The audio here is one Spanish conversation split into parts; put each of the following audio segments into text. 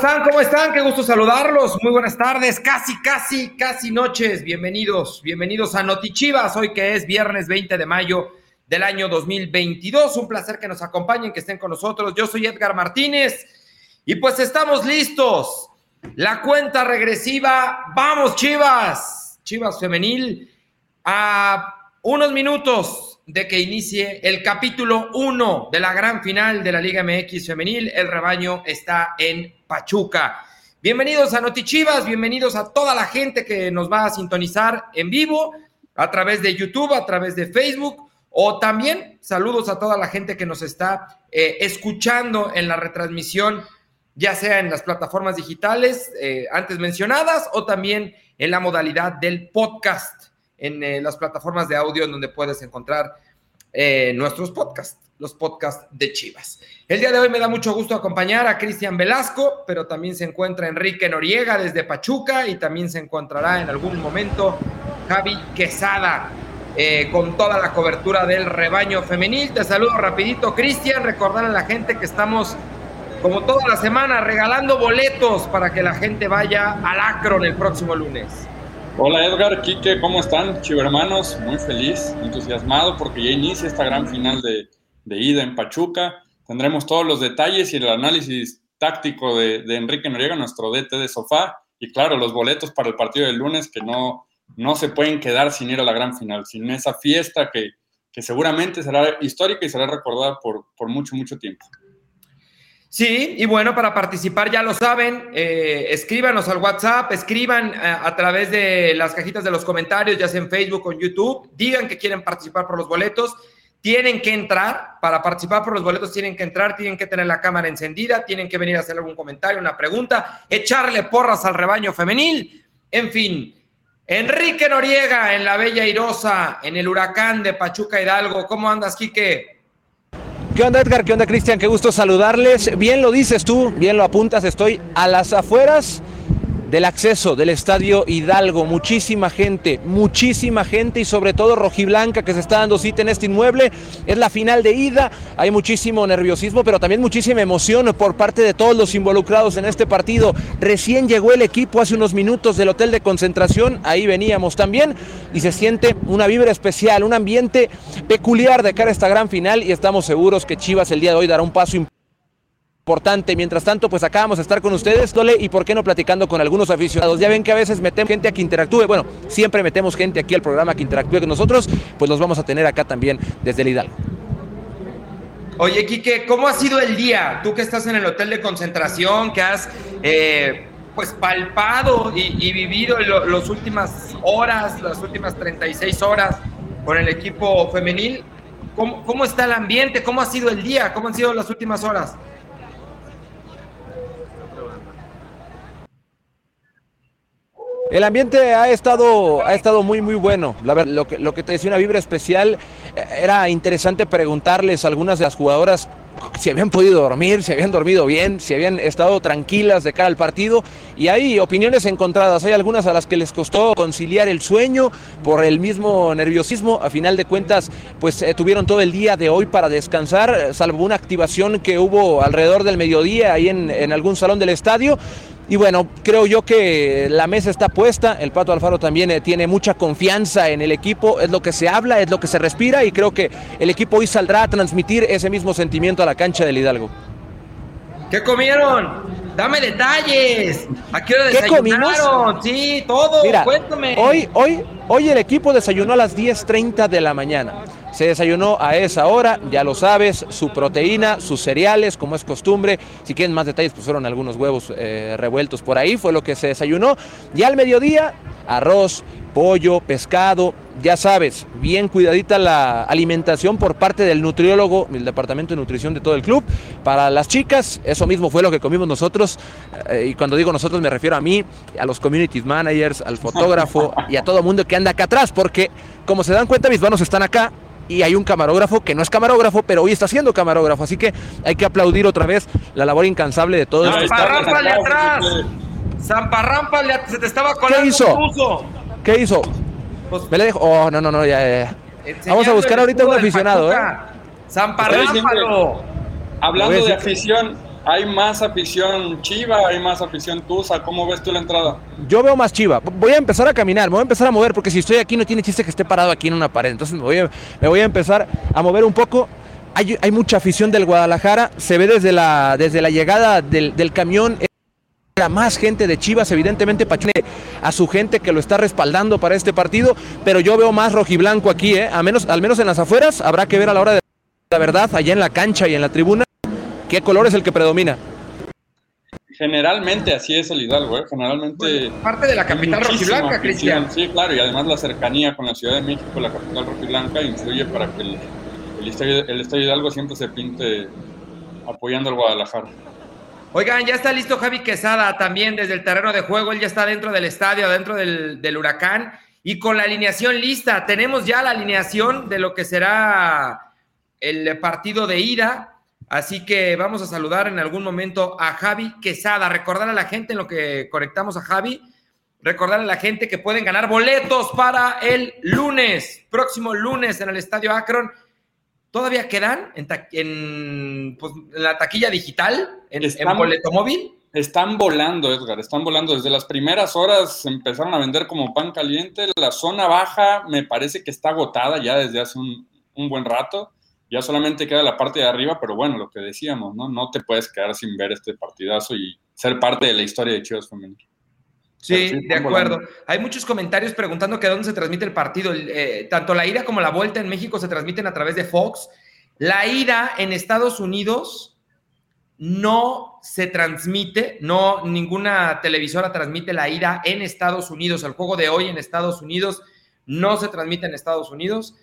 están? ¿Cómo están? Qué gusto saludarlos. Muy buenas tardes, casi, casi, casi noches. Bienvenidos, bienvenidos a Notichivas, hoy que es viernes 20 de mayo del año 2022. Un placer que nos acompañen, que estén con nosotros. Yo soy Edgar Martínez y pues estamos listos. La cuenta regresiva, vamos Chivas, Chivas femenil, a unos minutos de que inicie el capítulo 1 de la gran final de la Liga MX femenil. El rebaño está en Pachuca. Bienvenidos a Notichivas, bienvenidos a toda la gente que nos va a sintonizar en vivo a través de YouTube, a través de Facebook o también saludos a toda la gente que nos está eh, escuchando en la retransmisión, ya sea en las plataformas digitales eh, antes mencionadas o también en la modalidad del podcast, en eh, las plataformas de audio en donde puedes encontrar nuestros podcasts, los podcasts de Chivas. El día de hoy me da mucho gusto acompañar a Cristian Velasco, pero también se encuentra Enrique Noriega desde Pachuca y también se encontrará en algún momento Javi Quesada eh, con toda la cobertura del rebaño femenil. Te saludo rapidito, Cristian. Recordar a la gente que estamos, como toda la semana, regalando boletos para que la gente vaya al Acron el próximo lunes. Hola Edgar, Quique, ¿cómo están? Chivermanos, muy feliz, entusiasmado porque ya inicia esta gran final de, ida en Pachuca. Tendremos todos los detalles y el análisis táctico de, de Enrique Noriega, nuestro DT de sofá, y claro, los boletos para el partido del lunes que no, no se pueden quedar sin ir a la gran final, sin esa fiesta que, seguramente será histórica y será recordada por, por, mucho, mucho tiempo. Sí, y bueno, para participar ya lo saben, eh, escríbanos al WhatsApp, escriban a, eh, a, través de las cajitas de los comentarios, ya sea en Facebook o en YouTube, digan que quieren participar por los boletos, tienen que entrar, para participar por los boletos tienen que entrar, tienen que tener la cámara encendida, tienen que venir a hacer algún comentario, una pregunta, echarle porras al rebaño femenil, en fin, Enrique Noriega en la Bella Irosa, en el huracán de Pachuca Hidalgo. ¿Cómo andas, Quique? ¿Qué onda, Edgar? ¿Qué onda, Cristian? Qué gusto saludarles. Bien lo dices tú, bien lo apuntas. Estoy a las afueras del acceso del Estadio Hidalgo. Muchísima gente, muchísima gente y sobre todo rojiblanca que se está dando cita en este inmueble. Es la final de ida, hay muchísimo nerviosismo, pero también muchísima emoción por parte de todos los involucrados en este partido. Recién llegó el equipo hace unos minutos del hotel de concentración, ahí veníamos también y se siente una vibra especial, un ambiente peculiar de cara a esta gran final y estamos seguros que Chivas el día de hoy dará un paso importante importante. Mientras tanto, pues acá vamos a estar con ustedes, Tole, y por qué no platicando con algunos aficionados. Ya ven que a veces metemos gente a que interactúe. Bueno, siempre metemos gente aquí al programa que interactúe con nosotros, pues los vamos a tener acá también desde el Hidalgo. Oye, Quique, ¿cómo ha sido el día? Tú que estás en el hotel de concentración, que has eh, pues palpado y, vivido las últimas horas, las últimas 36 horas con el equipo femenil. ¿Cómo, ¿Cómo está el ambiente? ¿Cómo ha sido el día? ¿Cómo han sido las últimas horas? El ambiente ha estado, ha estado muy, muy bueno. Lo que, lo que te decía, una vibra especial. Eh, era interesante preguntarles a algunas de las jugadoras si habían podido dormir, si habían dormido bien, si habían estado tranquilas de cara al partido. Y hay opiniones encontradas. Hay algunas a las que les costó conciliar el sueño por el mismo nerviosismo. A final de cuentas, pues eh, tuvieron todo el día de hoy para descansar, salvo una activación que hubo alrededor del mediodía ahí en, en algún salón del estadio. Y bueno, creo yo que la mesa está puesta, el Pato Alfaro también eh, tiene mucha confianza en el equipo, es lo que se habla, es lo que se respira y creo que el equipo hoy saldrá a transmitir ese mismo sentimiento a la cancha del Hidalgo. ¿Qué comieron? Dame detalles. ¿A qué hora desayunaron? Sí, todo. Mira, Cuéntame. Hoy, hoy, hoy el equipo desayunó a las 10.30 de la mañana. Se desayunó a esa hora, ya lo sabes, su proteína, sus cereales, como es costumbre. Si quieren más detalles, pues fueron algunos huevos eh, revueltos por ahí, fue lo que se desayunó. Y al mediodía, arroz, pollo, pescado, ya sabes, bien cuidadita la alimentación por parte del nutriólogo, el departamento de nutrición de todo el club. Para las chicas, eso mismo fue lo que comimos nosotros. Eh, y cuando digo nosotros me refiero a mí, a los community managers, al fotógrafo y a todo el mundo que anda acá atrás, porque como se dan cuenta, mis manos están acá y hay un camarógrafo que no es camarógrafo, pero hoy está siendo camarógrafo. Así que hay que aplaudir otra vez la labor incansable de todos. ¡Zamparrámpale atrás! ¡Zamparrámpale! Se te estaba colando ¿Qué hizo? ¿Qué hizo? Pues, Me le dejo. Oh, no, no, no, ya. Vamos a buscar ahorita un aficionado, ¿eh? ¡Zamparrámpalo! Hablando de afición, ¿Hay más afición Chiva? ¿Hay más afición Tusa? ¿Cómo ves tú la entrada? Yo veo más Chiva. Voy a empezar a caminar, me voy a empezar a mover, porque si estoy aquí no tiene chiste que esté parado aquí en una pared. Entonces me voy a, me voy a empezar a mover un poco. Hay, hay, mucha afición del Guadalajara. Se ve desde la, desde la llegada del, camión más gente de Chivas, evidentemente Pachuca a su gente que lo está respaldando para este partido, pero yo veo más rojiblanco aquí, ¿eh? a menos, al menos en las afueras, habrá que ver a la hora de la verdad, allá en la cancha y en la tribuna, qué color es el que predomina. Generalmente así es el Hidalgo, ¿eh? generalmente... parte de la capital rojiblanca, Cristian. Sí, claro, y además la cercanía con la Ciudad de México, la capital rojiblanca, influye para que el, el, estadio, el estadio Hidalgo siempre se pinte apoyando al Guadalajara. Oigan, ya está listo Javi Quesada también desde el terreno de juego. Él ya está dentro del estadio, dentro del, del, huracán y con la alineación lista. Tenemos ya la alineación de lo que será el partido de ida. Así que vamos a saludar en algún momento a Javi Quesada. Recordar a la gente en lo que conectamos a Javi. Recordar a la gente que pueden ganar boletos para el lunes, próximo lunes en el Estadio Akron ¿Todavía quedan en, en, pues, en la taquilla digital, en, están, boleto móvil? Están volando, Edgar, están volando. Desde las primeras horas empezaron a vender como pan caliente. La zona baja me parece que está agotada ya desde hace un, un buen rato. Ya solamente queda la parte de arriba, pero bueno, lo que decíamos, ¿no? No te puedes quedar sin ver este partidazo y ser parte de la historia de Chivas Femenil. Sí, de acuerdo. Hay muchos comentarios preguntando que dónde se transmite el partido. Eh, tanto la ida como la vuelta en México se transmiten a través de Fox. La ida en Estados Unidos no se transmite, no ninguna televisora transmite la ida en Estados Unidos. El juego de hoy en Estados Unidos no se transmite en Estados Unidos.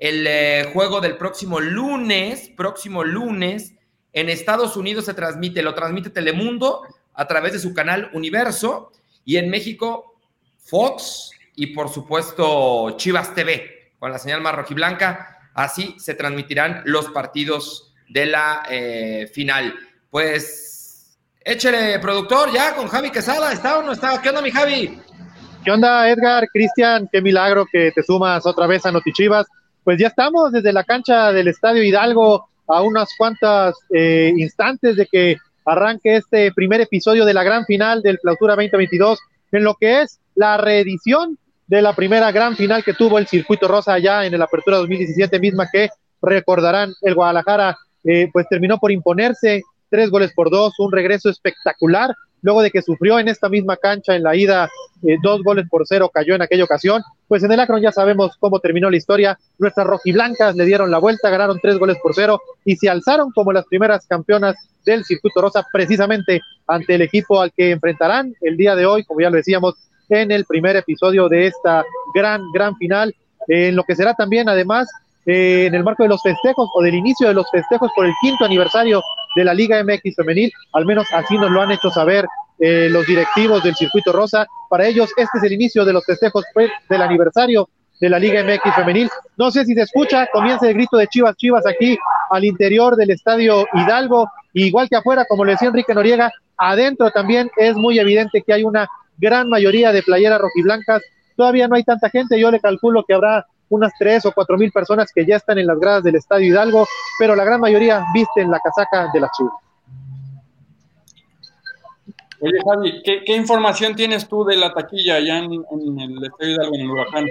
El eh, juego del próximo lunes, próximo lunes, en Estados Unidos se transmite, lo transmite Telemundo a través de su canal Universo y en México, Fox y por supuesto Chivas TV con la señal más rojiblanca. Así se transmitirán los partidos de la eh, final. Pues échele, productor, ya con Javi Quesada. ¿Está o no está? ¿Qué onda, mi Javi? ¿Qué onda, Edgar? Cristian, qué milagro que te sumas otra vez a Notichivas. Pues ya estamos desde la cancha del Estadio Hidalgo a unas cuantas eh, instantes de que arranque este primer episodio de la gran final del Clausura 2022 en lo que es la reedición de la primera gran final que tuvo el Circuito Rosa allá en el Apertura 2017 misma que recordarán el Guadalajara eh, pues terminó por imponerse tres goles por dos, un regreso espectacular luego de que sufrió en esta misma cancha en la ida eh, dos goles por cero, cayó en aquella ocasión. Pues en el Akron ya sabemos cómo terminó la historia. Nuestras rojiblancas le dieron la vuelta, ganaron tres goles por cero y se alzaron como las primeras campeonas del circuito rosa, precisamente ante el equipo al que enfrentarán el día de hoy, como ya lo decíamos, en el primer episodio de esta gran, gran final, en lo que será también además eh, en el marco de los festejos o del inicio de los festejos por el quinto aniversario de la Liga MX Femenil, al menos así nos lo han hecho saber eh, los directivos del Circuito Rosa. Para ellos, este es el inicio de los festejos pues, del aniversario de la Liga MX Femenil. No sé si se escucha, comienza el grito de Chivas Chivas aquí al interior del Estadio Hidalgo, igual que afuera, como le decía Enrique Noriega, adentro también es muy evidente que hay una gran mayoría de playeras rojiblancas. Todavía no hay tanta gente, yo le calculo que habrá unas tres o cuatro mil personas que ya están en las gradas del Estadio Hidalgo, pero la gran mayoría visten la casaca de la Chivas. Oye, Javi, ¿qué, información tienes tú de la taquilla allá en, el Estadio Hidalgo, en el Huracán?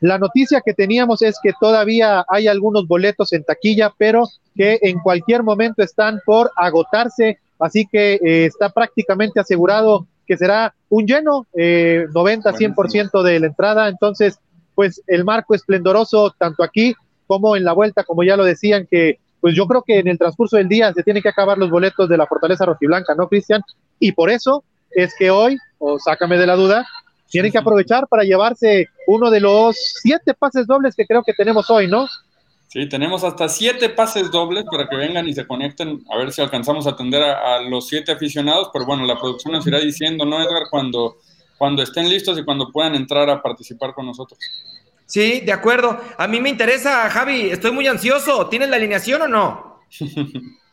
La noticia que teníamos es que todavía hay algunos boletos en taquilla, pero que en cualquier momento están por agotarse, así que eh, está prácticamente asegurado que será un lleno, eh, 90-100% de la entrada, entonces pues el marco esplendoroso tanto aquí como en la vuelta, como ya lo decían, que pues yo creo que en el transcurso del día se tienen que acabar los boletos de la Fortaleza Rojiblanca, ¿no, Cristian? Y por eso es que hoy, o sácame de la duda, tienen que aprovechar para llevarse uno de los siete pases dobles que creo que tenemos hoy, ¿no? Sí, tenemos hasta siete pases dobles para que vengan y se conecten, a ver si alcanzamos a atender a, a los siete aficionados, pero bueno, la producción nos irá diciendo, ¿no, Edgar? Cuando cuando estén listos y cuando puedan entrar a participar con nosotros. Sí, de acuerdo. A mí me interesa, Javi, estoy muy ansioso. ¿Tienes la alineación o no?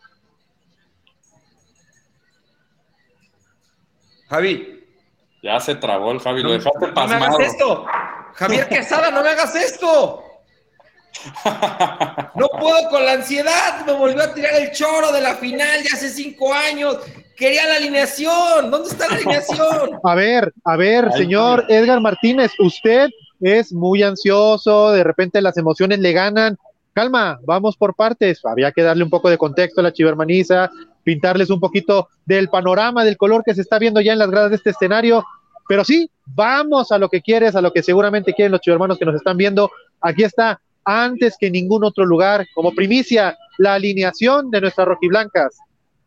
Javi. Ya se trabó el Javi, lo dejaste no, No me hagas esto. Javier Quesada, no me hagas esto. No puedo con la ansiedad, me volvió a tirar el choro de la final de hace cinco años. Quería la alineación, ¿dónde está la alineación? A ver, a ver, señor Edgar Martínez, usted es muy ansioso, de repente las emociones le ganan. Calma, vamos por partes. Había que darle un poco de contexto a la chivermaniza, pintarles un poquito del panorama, del color que se está viendo ya en las gradas de este escenario. Pero sí, vamos a lo que quieres, a lo que seguramente quieren los chivermanos que nos están viendo. Aquí está antes que ningún otro lugar, como primicia, la alineación de nuestras rojiblancas.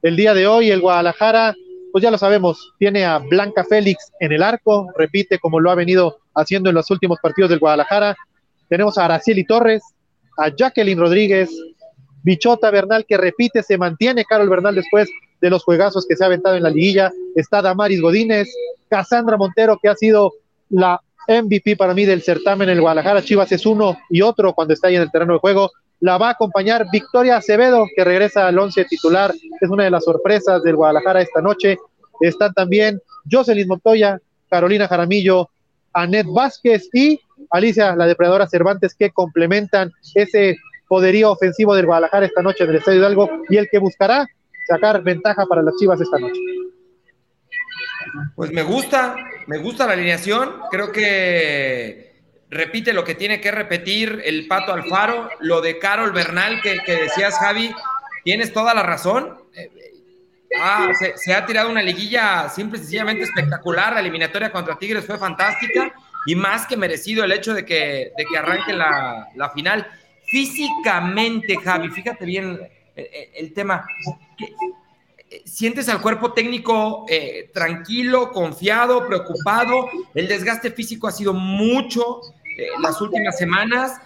El día de hoy, el Guadalajara, pues ya lo sabemos, tiene a Blanca Félix en el arco, repite como lo ha venido haciendo en los últimos partidos del Guadalajara. Tenemos a Araceli Torres, a Jacqueline Rodríguez, Bichota Bernal que repite, se mantiene Carol Bernal después de los juegazos que se ha aventado en la liguilla. Está Damaris Godínez, Cassandra Montero, que ha sido la MVP para mí del certamen en el Guadalajara. Chivas es uno y otro cuando está ahí en el terreno de juego. La va a acompañar Victoria Acevedo, que regresa al once titular. Es una de las sorpresas del Guadalajara esta noche. Están también Jocelyn Montoya, Carolina Jaramillo, Anet Vázquez y Alicia, la depredadora Cervantes, que complementan ese poderío ofensivo del Guadalajara esta noche en el Estadio Hidalgo y el que buscará sacar ventaja para las Chivas esta noche. Pues me gusta, me gusta la alineación. Creo que repite lo que tiene que repetir el Pato Alfaro, lo de Carol Bernal que, decías, Javi, tienes toda la razón. Ah, se, ha tirado una liguilla simple y sencillamente espectacular. La eliminatoria contra Tigres fue fantástica y más que merecido el hecho de que, de que arranque la, la final. Físicamente, Javi, fíjate bien el, tema. ¿Sientes al cuerpo técnico eh, tranquilo, confiado, preocupado? El desgaste físico ha sido mucho eh, las últimas semanas.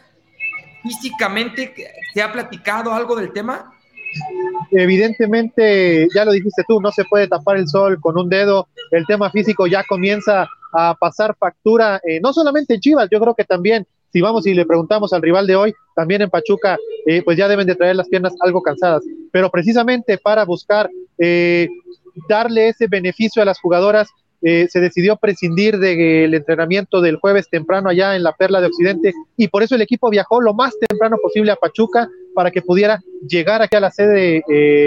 ¿Físicamente se ha platicado algo del tema? Evidentemente, ya lo dijiste tú, no se puede tapar el sol con un dedo. El tema físico ya comienza a pasar factura, eh, no solamente en Chivas, yo creo que también si vamos y le preguntamos al rival de hoy, también en Pachuca, eh, pues ya deben de traer las piernas algo cansadas. Pero precisamente para buscar eh, darle ese beneficio a las jugadoras, eh, se decidió prescindir del entrenamiento del jueves temprano allá en la Perla de Occidente y por eso el equipo viajó lo más temprano posible a Pachuca para que pudiera llegar aquí a la sede,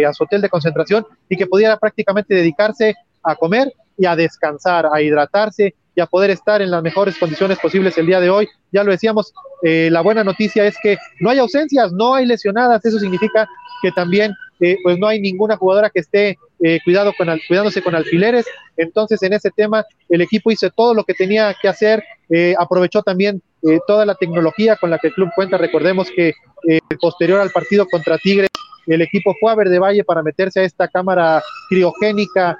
a su hotel de concentración y que pudiera prácticamente dedicarse a comer y a descansar, a hidratarse y a poder estar en las mejores condiciones posibles el día de hoy. Ya lo decíamos, eh, la buena noticia es que no hay ausencias, no hay lesionadas, eso significa que también eh, pues no hay ninguna jugadora que esté eh, cuidado cuidándose con alfileres. Entonces, en ese tema, el equipo hizo todo lo que tenía que hacer, aprovechó también toda la tecnología con la que el club cuenta. Recordemos que posterior al partido contra Tigres, el equipo fue a Verde Valle para meterse a esta cámara criogénica,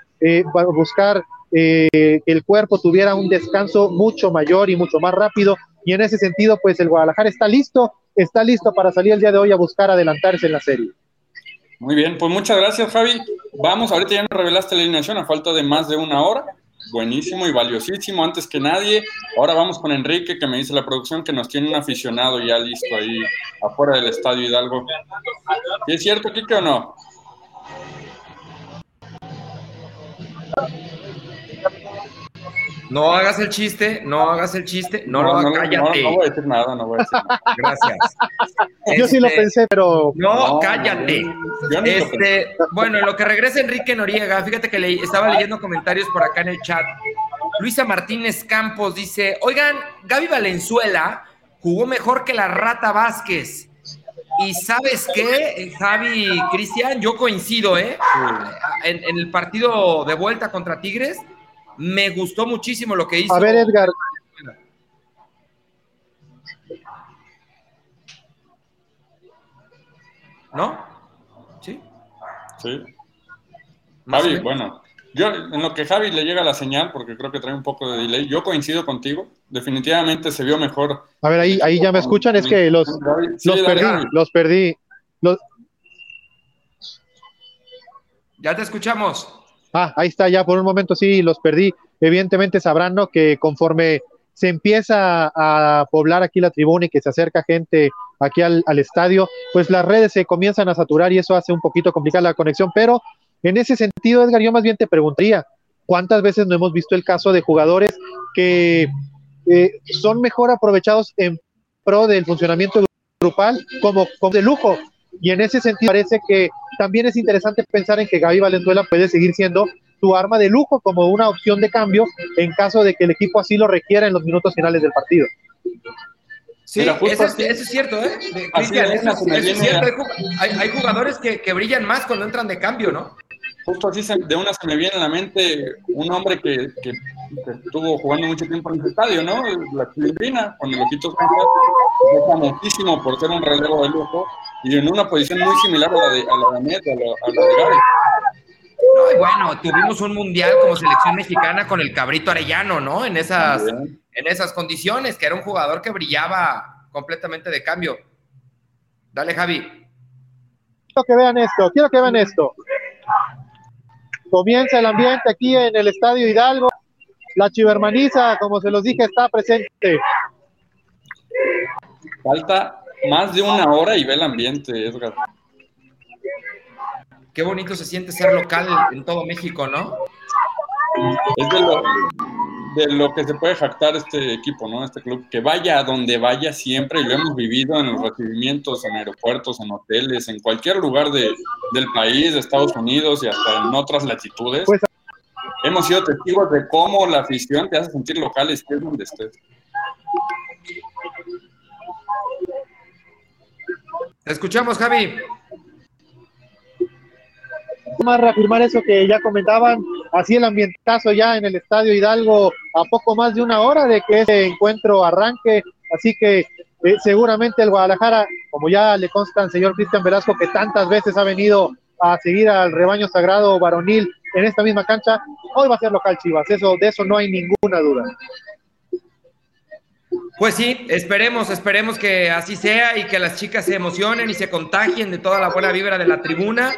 para buscar eh, el cuerpo tuviera un descanso mucho mayor y mucho más rápido. Y en ese sentido, pues el Guadalajara está listo, está listo para salir el día de hoy a buscar adelantarse en la serie. Muy bien, pues muchas gracias, Javi. Vamos, ahorita ya nos revelaste la alineación a falta de más de una hora. Buenísimo y valiosísimo, antes que nadie. Ahora vamos con Enrique, que me dice la producción que nos tiene un aficionado ya listo ahí afuera del estadio Hidalgo. ¿Es cierto, Kike, o no? No hagas el chiste, no hagas el chiste, no, lo hagas, cállate. No, voy a decir nada, no voy a decir nada. Gracias. Yo sí lo este, pensé, pero. No, cállate. Este, bueno, en lo que regresa Enrique Noriega, fíjate que le, estaba leyendo comentarios por acá en el chat. Luisa Martínez Campos dice: Oigan, Gaby Valenzuela jugó mejor que la Rata Vázquez. Y sabes qué, Javi Cristian, yo coincido, ¿eh? en el partido de vuelta contra Tigres me gustó muchísimo lo que hizo. A ver, Edgar. ¿No? ¿Sí? Sí. Javi, bueno, yo en lo que Javi le llega la señal, porque creo que trae un poco de delay, yo coincido contigo. Definitivamente se vio mejor. A ver, ahí, ahí ya me escuchan, es que los, los perdí, los perdí. Ya te escuchamos. Ah, ahí está, ya por un momento sí los perdí. Evidentemente sabrán ¿no? que conforme se empieza a poblar aquí la tribuna y que se acerca gente aquí al, estadio, pues las redes se comienzan a saturar y eso hace un poquito complicada la conexión. Pero en ese sentido, Edgar, yo más bien te preguntaría, ¿cuántas veces no hemos visto el caso de jugadores que eh, son mejor aprovechados en pro del funcionamiento grupal como, como de lujo? Y en ese sentido parece que también es interesante pensar en que Gaby Valenzuela puede seguir siendo su arma de lujo como una opción de cambio en caso de que el equipo así lo requiera en los minutos finales del partido. Sí, eso, es, cierto, ¿eh? Cristian, eso, es cierto. Hay, jugadores que, que, brillan más cuando entran de cambio, ¿no? Justo así de una se me viene a la mente un hombre que, que, estuvo jugando mucho tiempo en ese estadio, ¿no? La Chilindrina, con el Ojitos fue famosísimo por ser un relevo de lujo y en una posición muy similar a la de, a la de Net, a la, de Gary. No, y bueno, tuvimos un mundial como selección mexicana con el Cabrito Arellano, ¿no? En esas, en esas condiciones, que era un jugador que brillaba completamente de cambio. Dale, Javi. Quiero que vean esto, quiero que vean esto. Comienza el ambiente aquí en el Estadio Hidalgo. La chivermaniza, como se los dije, está presente. Falta más de una hora y ve el ambiente, Edgar. Qué bonito se siente ser local en todo México, ¿no? Es de lo, de lo que se puede jactar este equipo, ¿no? Este club, que vaya a donde vaya siempre, y lo hemos vivido en los recibimientos, en aeropuertos, en hoteles, en cualquier lugar de, del país, de Estados Unidos y hasta en otras latitudes. Pues, hemos sido testigos de cómo la afición te hace sentir local, estés donde estés. Escuchamos, Javi más reafirmar eso que ya comentaban, así el ambientazo ya en el Estadio Hidalgo a poco más de una hora de que ese encuentro arranque, así que eh, seguramente el Guadalajara, como ya le consta al señor Cristian Velasco, que tantas veces ha venido a seguir al rebaño sagrado varonil en esta misma cancha, hoy va a ser local Chivas, eso, de eso no hay ninguna duda. Pues sí, esperemos, esperemos que así sea y que las chicas se emocionen y se contagien de toda la buena vibra de la tribuna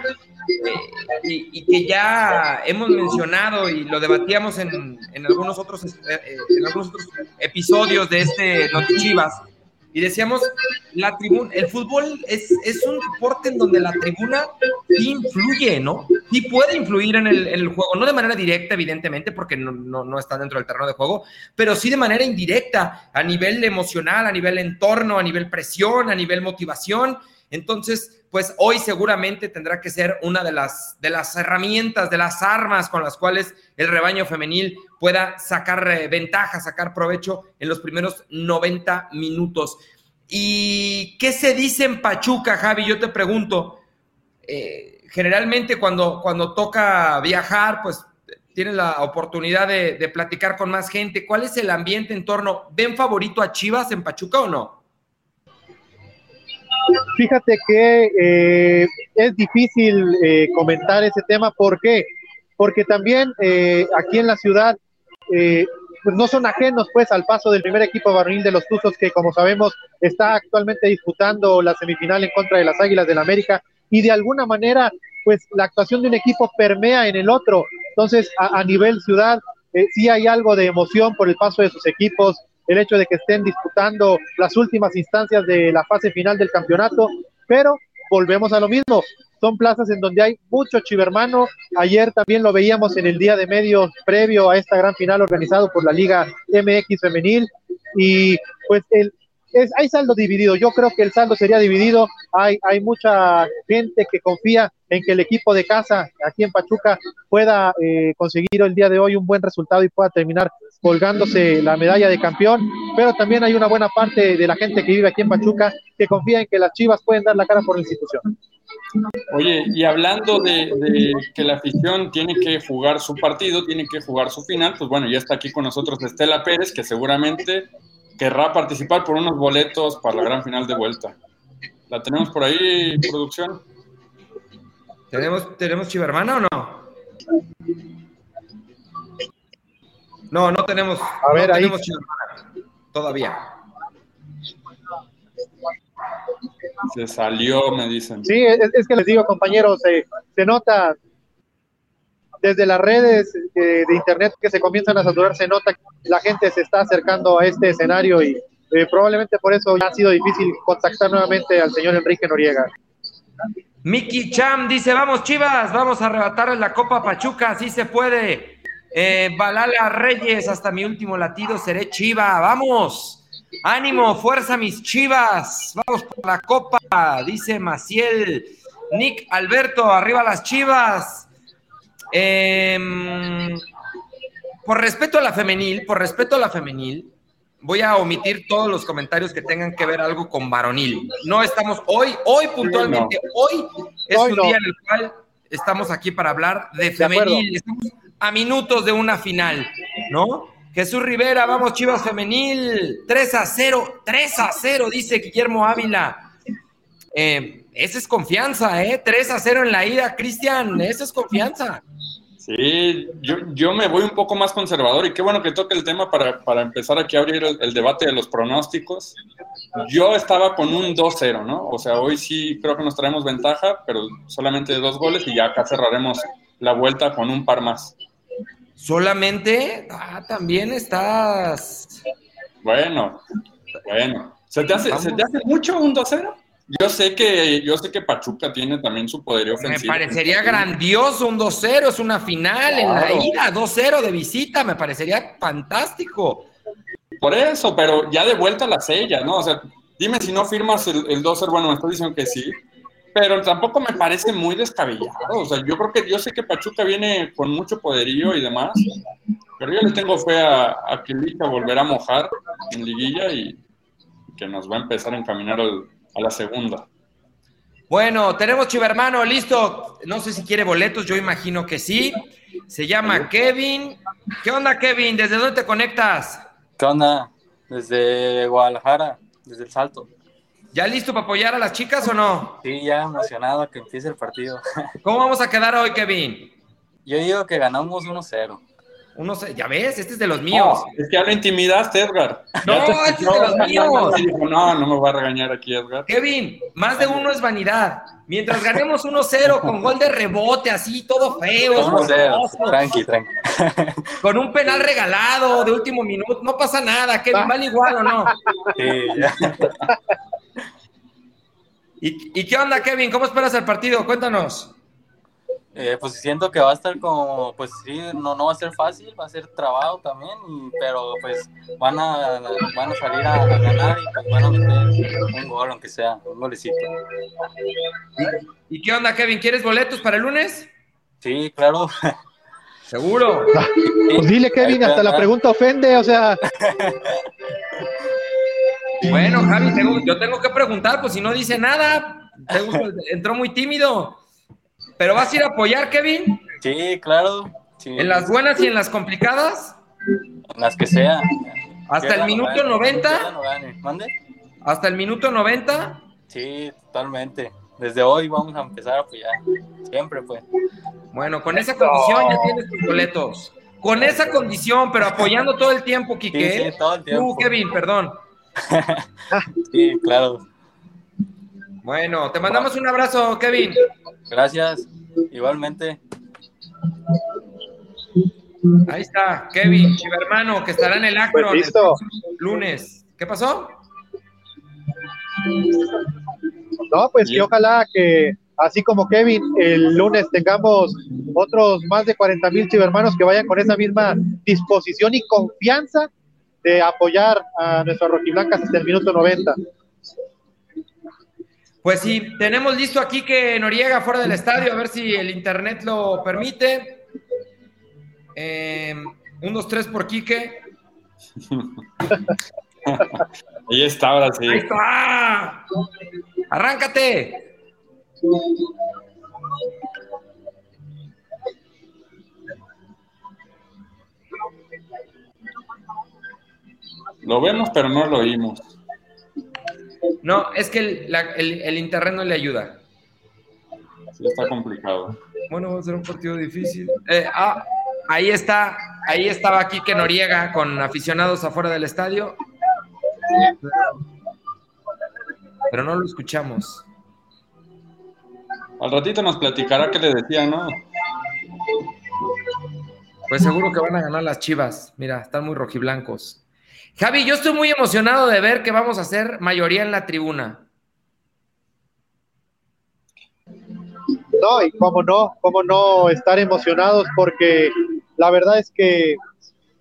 y, que ya hemos mencionado y lo debatíamos en, algunos, otros, eh, eh, en algunos otros episodios de este Chivas. Y decíamos, la tribuna, el fútbol es, un deporte en donde la tribuna influye, ¿no? Sí puede influir en el, juego, no de manera directa, evidentemente, porque no, no, está dentro del terreno de juego, pero sí de manera indirecta, a nivel emocional, a nivel entorno, a nivel presión, a nivel motivación. Entonces, pues hoy seguramente tendrá que ser una de las, de las herramientas, de las armas con las cuales el rebaño femenil pueda sacar eh, ventaja, sacar provecho en los primeros 90 minutos. ¿Y qué se dice en Pachuca, Javi? Yo te pregunto. Eh, generalmente cuando, cuando toca viajar, pues tienes la oportunidad de, de platicar con más gente. ¿Cuál es el ambiente en torno? ¿Ven favorito a Chivas en Pachuca o no? Fíjate que eh, es difícil eh, comentar ese tema. ¿Por qué? Porque también eh, aquí en la ciudad pues no son ajenos pues al paso del primer equipo varonil de los Tuzos que como sabemos está actualmente disputando la semifinal en contra de las Águilas del la América y de alguna manera pues la actuación de un equipo permea en el otro. Entonces a, a nivel ciudad sí hay algo de emoción por el paso de sus equipos, el hecho de que estén disputando las últimas instancias de la fase final del campeonato, pero volvemos a lo mismo, son plazas en donde hay mucho chivermano, ayer también lo veíamos en el día de medios previo a esta gran final organizado por la Liga MX femenil y pues el, hay saldo dividido. Yo creo que el saldo sería dividido. Hay, hay mucha gente que confía en que el equipo de casa aquí en Pachuca pueda eh, conseguir el día de hoy un buen resultado y pueda terminar colgándose la medalla de campeón. Pero también hay una buena parte de la gente que vive aquí en Pachuca que confía en que las Chivas pueden dar la cara por la institución. Oye, y hablando de, de, que la afición tiene que jugar su partido, tiene que jugar su final, pues bueno, ya está aquí con nosotros Estela Pérez, que seguramente querrá participar por unos boletos para la gran final de vuelta. ¿La tenemos por ahí, producción? ¿Tenemos, ¿tenemos Chivermana o no? No, no tenemos, A ver, no ahí. todavía. Se salió, me dicen. Sí, es, que les digo, compañeros, se nota desde las redes de, internet que se comienzan a saturar, se nota que la gente se está acercando a este escenario y eh, probablemente por eso ha sido difícil contactar nuevamente al señor Enrique Noriega. Miki Cham dice, vamos Chivas, vamos a arrebatar la Copa Pachuca, así se puede. Eh, Balala Reyes, hasta mi último latido seré Chiva, vamos. Ánimo, fuerza mis chivas. Vamos por la copa, dice Maciel. Nick Alberto, arriba las chivas. Em, por respeto a la femenil, por respeto a la femenil, voy a omitir todos los comentarios que tengan que ver algo con varonil. No estamos hoy, hoy puntualmente, hoy es un día en el cual estamos aquí para hablar de femenil. estamos a minutos de una final, ¿no? Jesús Rivera, vamos Chivas Femenil, 3 a 0, 3 a 0, dice Guillermo Ávila. Eh, esa es confianza, ¿eh? 3 a 0 en la ida, Cristian, esa es confianza. Sí, yo, yo, me voy un poco más conservador y qué bueno que toque el tema para, para empezar aquí a abrir el, debate de los pronósticos. Yo estaba con un 2-0, ¿no? O sea, hoy sí creo que nos traemos ventaja, pero solamente de dos goles y ya acá cerraremos la vuelta con un par más. ¿Solamente? Ah, también estás. Bueno, bueno. ¿Se te hace, ¿se te hace mucho un 2-0? Yo sé que yo sé que Pachuca tiene también su poder ofensivo. Me parecería grandioso un 2-0, es una final en la ida, 2-0 de visita, me parecería fantástico. Por eso, pero ya de vuelta la sella, ¿no? O sea, dime si no firmas el, el 2-0, bueno, me estás diciendo que sí, pero tampoco me parece muy descabellado. O sea, yo creo que yo sé que Pachuca viene con mucho poderío y demás, pero yo le tengo fe a, a que Liga volverá a mojar en liguilla y que nos va a empezar a encaminar al a la segunda. Bueno, tenemos Chivermano listo. No sé si quiere boletos, yo imagino que sí. Se llama Kevin. ¿Qué onda, Kevin? ¿Desde dónde te conectas? ¿Qué onda? Desde Guadalajara, desde el Salto. ¿Ya listo para apoyar a las chicas o no? Sí, ya emocionado que empiece el partido. ¿Cómo vamos a quedar hoy, Kevin? Yo digo que ganamos 1-0. Uno ya ves, este es de los míos. es que ya lo intimidaste, Edgar. No, este es de los míos. No, no me va a regañar aquí, Edgar. Kevin, más de uno es vanidad. Mientras ganemos 1-0 con gol de rebote, así, todo feo. 1-0, tranqui, tranqui. Con un penal regalado de último minuto, no pasa nada. Kevin, vale igual o no. Sí, ya. ¿Y, ¿Y qué onda, Kevin? ¿Cómo esperas el partido? Cuéntanos. Eh, pues siento que va a estar como, pues sí, no, no va a ser fácil, va a ser trabajo también, pero pues van a, van a salir a, ganar y pues van a meter un gol, aunque sea, un golecito. ¿Y qué onda, Kevin? ¿Quieres boletos para el lunes? Sí, claro. ¿Seguro? Pues dile, Kevin, hasta la pregunta ofende, o sea. Bueno, Javi, yo tengo que preguntar, pues si no dice nada, entró muy tímido. ¿Pero vas a ir a apoyar, Kevin? Sí, claro. ¿En las buenas y en las complicadas? En las que sea. ¿Hasta el minuto 90? ¿Hasta el minuto 90? Sí, totalmente. Desde hoy vamos a empezar a apoyar. Siempre, pues. Bueno, con esa condición ya tienes tus boletos. Con esa condición, pero apoyando todo el tiempo, Quique. Sí, sí, todo el tiempo. Tú, Kevin, perdón. sí, claro. Bueno, te mandamos un abrazo, Kevin. Gracias, igualmente. Ahí está, Kevin, chivermano, que estará en el acro pues listo. lunes. ¿Qué pasó? No, pues que ojalá que así como Kevin, el lunes tengamos otros más de 40 mil chivermanos que vayan con esa misma disposición y confianza de apoyar a nuestras rojiblancas hasta el minuto 90. Pues sí, tenemos listo aquí que Noriega fuera del estadio, a ver si el internet lo permite. Eh, un, dos, tres por Quique. Ahí está, ahora sí. Ahí está. Arráncate. Lo vemos, pero no lo oímos. No, es que el, internet no le ayuda. Sí, está complicado. Bueno, va a ser un partido difícil. Eh, ah, ahí está, ahí estaba Quique Noriega con aficionados afuera del estadio. Pero no lo escuchamos. Al ratito nos platicará qué le decía, ¿no? Pues seguro que van a ganar las chivas. Mira, están muy rojiblancos. Javi, yo estoy muy emocionado de ver que vamos a hacer mayoría en la tribuna. No, y cómo no, cómo no estar emocionados, porque la verdad es que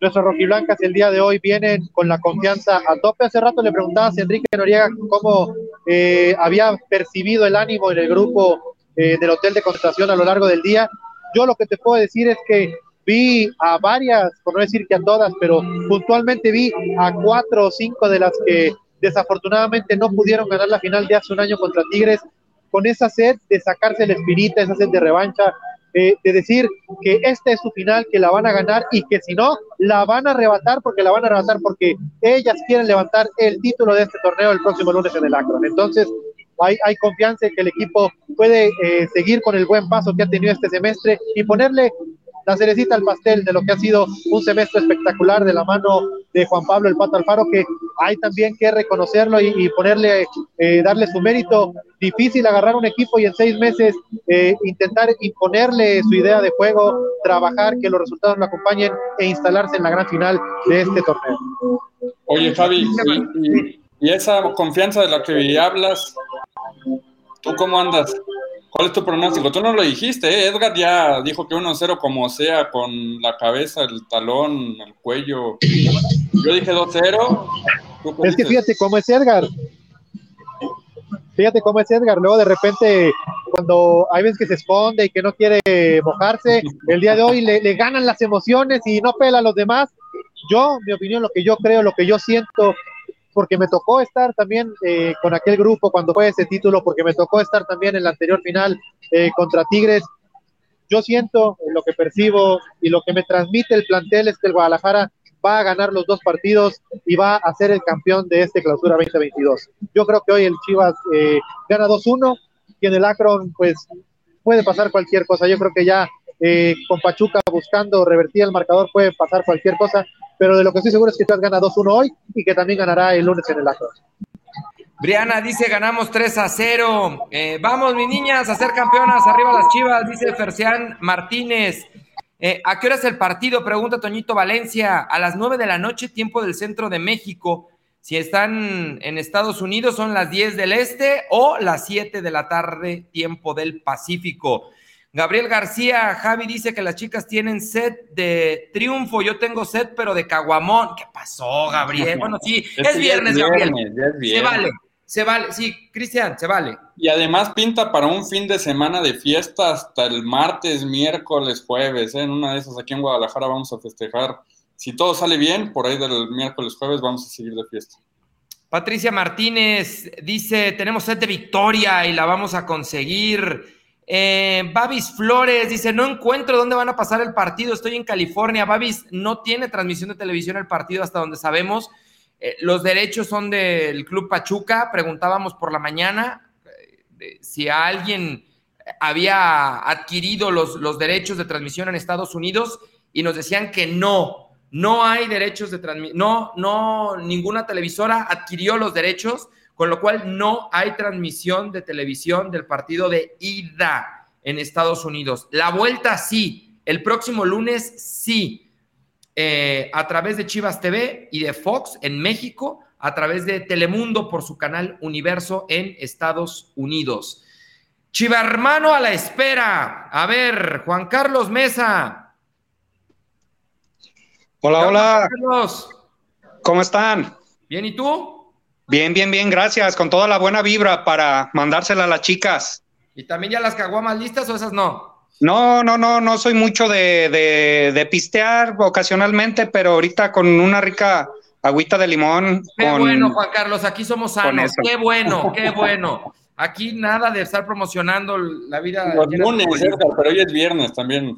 nuestros rojiblancas el día de hoy vienen con la confianza a tope. Hace rato le preguntabas a Enrique Noriega cómo eh, había percibido el ánimo en el grupo eh, del hotel de concentración a lo largo del día. Yo lo que te puedo decir es que vi a varias, por no decir que a todas, pero puntualmente vi a cuatro o cinco de las que desafortunadamente no pudieron ganar la final de hace un año contra Tigres, con esa sed de sacarse el espíritu, esa sed de revancha, eh, de decir que esta es su final, que la van a ganar y que si no, la van a arrebatar porque la van a arrebatar porque ellas quieren levantar el título de este torneo el próximo lunes en el Akron. Entonces, hay, hay confianza en que el equipo puede eh, seguir con el buen paso que ha tenido este semestre y ponerle la cerecita al pastel de lo que ha sido un semestre espectacular de la mano de Juan Pablo el Pato Alfaro, que hay también que reconocerlo y, ponerle, eh, darle su mérito. Difícil agarrar un equipo y en seis meses eh, intentar imponerle su idea de juego, trabajar, que los resultados lo acompañen e instalarse en la gran final de este torneo. Oye, Javi, y esa confianza de la que hablas, ¿tú cómo andas? ¿Cuál es tu pronóstico? Tú no lo dijiste, ¿eh? Edgar ya dijo que 1-0 como sea, con la cabeza, el talón, el cuello. Yo dije 2-0. Es que fíjate cómo es Edgar. Fíjate cómo es Edgar. Luego de repente, cuando hay veces que se esconde y que no quiere mojarse, el día de hoy le, le ganan las emociones y no pela a los demás. Yo, mi opinión, lo que yo creo, lo que yo siento porque me tocó estar también eh, con aquel grupo cuando fue ese título, porque me tocó estar también en la anterior final eh, contra Tigres. Yo siento lo que percibo y lo que me transmite el plantel es que el Guadalajara va a ganar los dos partidos y va a ser el campeón de este clausura 2022. Yo creo que hoy el Chivas eh, gana 2-1 y en el Akron pues puede pasar cualquier cosa. Yo creo que ya con Pachuca buscando revertir el marcador puede pasar cualquier cosa pero de lo que estoy seguro es que Chivas gana 2-1 hoy y que también ganará el lunes en el acto. Briana dice ganamos 3 a 0. Eh, vamos, mis niñas, a ser campeonas. Arriba las chivas, dice Fercián Martínez. Eh, ¿A qué hora es el partido? Pregunta Toñito Valencia. A las 9 de la noche, tiempo del centro de México. Si están en Estados Unidos, son las 10 del este o las 7 de la tarde, tiempo del Pacífico. Gabriel García, Javi dice que las chicas tienen set de triunfo. Yo tengo set, pero de caguamón. ¿Qué pasó, Gabriel? Bueno, sí, es, viernes, Gabriel. Se vale, se vale. Sí, Cristian, se vale. Y además pinta para un fin de semana de fiesta hasta el martes, miércoles, jueves. ¿eh? En una de esas aquí en Guadalajara vamos a festejar. Si todo sale bien, por ahí del miércoles, jueves vamos a seguir de fiesta. Patricia Martínez dice, tenemos set de victoria y la vamos a conseguir. Eh, Babis Flores dice, no encuentro dónde van a pasar el partido, estoy en California. Babis no tiene transmisión de televisión el partido hasta donde sabemos. Eh, los derechos son del Club Pachuca. Preguntábamos por la mañana eh, si alguien había adquirido los, los derechos de transmisión en Estados Unidos y nos decían que no, no hay derechos de transmisión, no, no, ninguna televisora adquirió los derechos con lo cual no hay transmisión de televisión del partido de ida en Estados Unidos. La vuelta sí, el próximo lunes sí, eh, a través de Chivas TV y de Fox en México, a través de Telemundo por su canal Universo en Estados Unidos. Chiva hermano a la espera. A ver, Juan Carlos Mesa. Hola, hola. Carlos? ¿Cómo están? Bien, ¿y tú? Bien, bien, bien, gracias. Con toda la buena vibra para mandársela a las chicas. ¿Y también ya las caguamas listas o esas no? No, no, no, no soy mucho de, de, pistear ocasionalmente, pero ahorita con una rica agüita de limón. Qué bueno, Juan Carlos, aquí somos sanos. Qué bueno, qué bueno. Aquí nada de estar promocionando la vida. Los lunes, pero hoy es viernes también.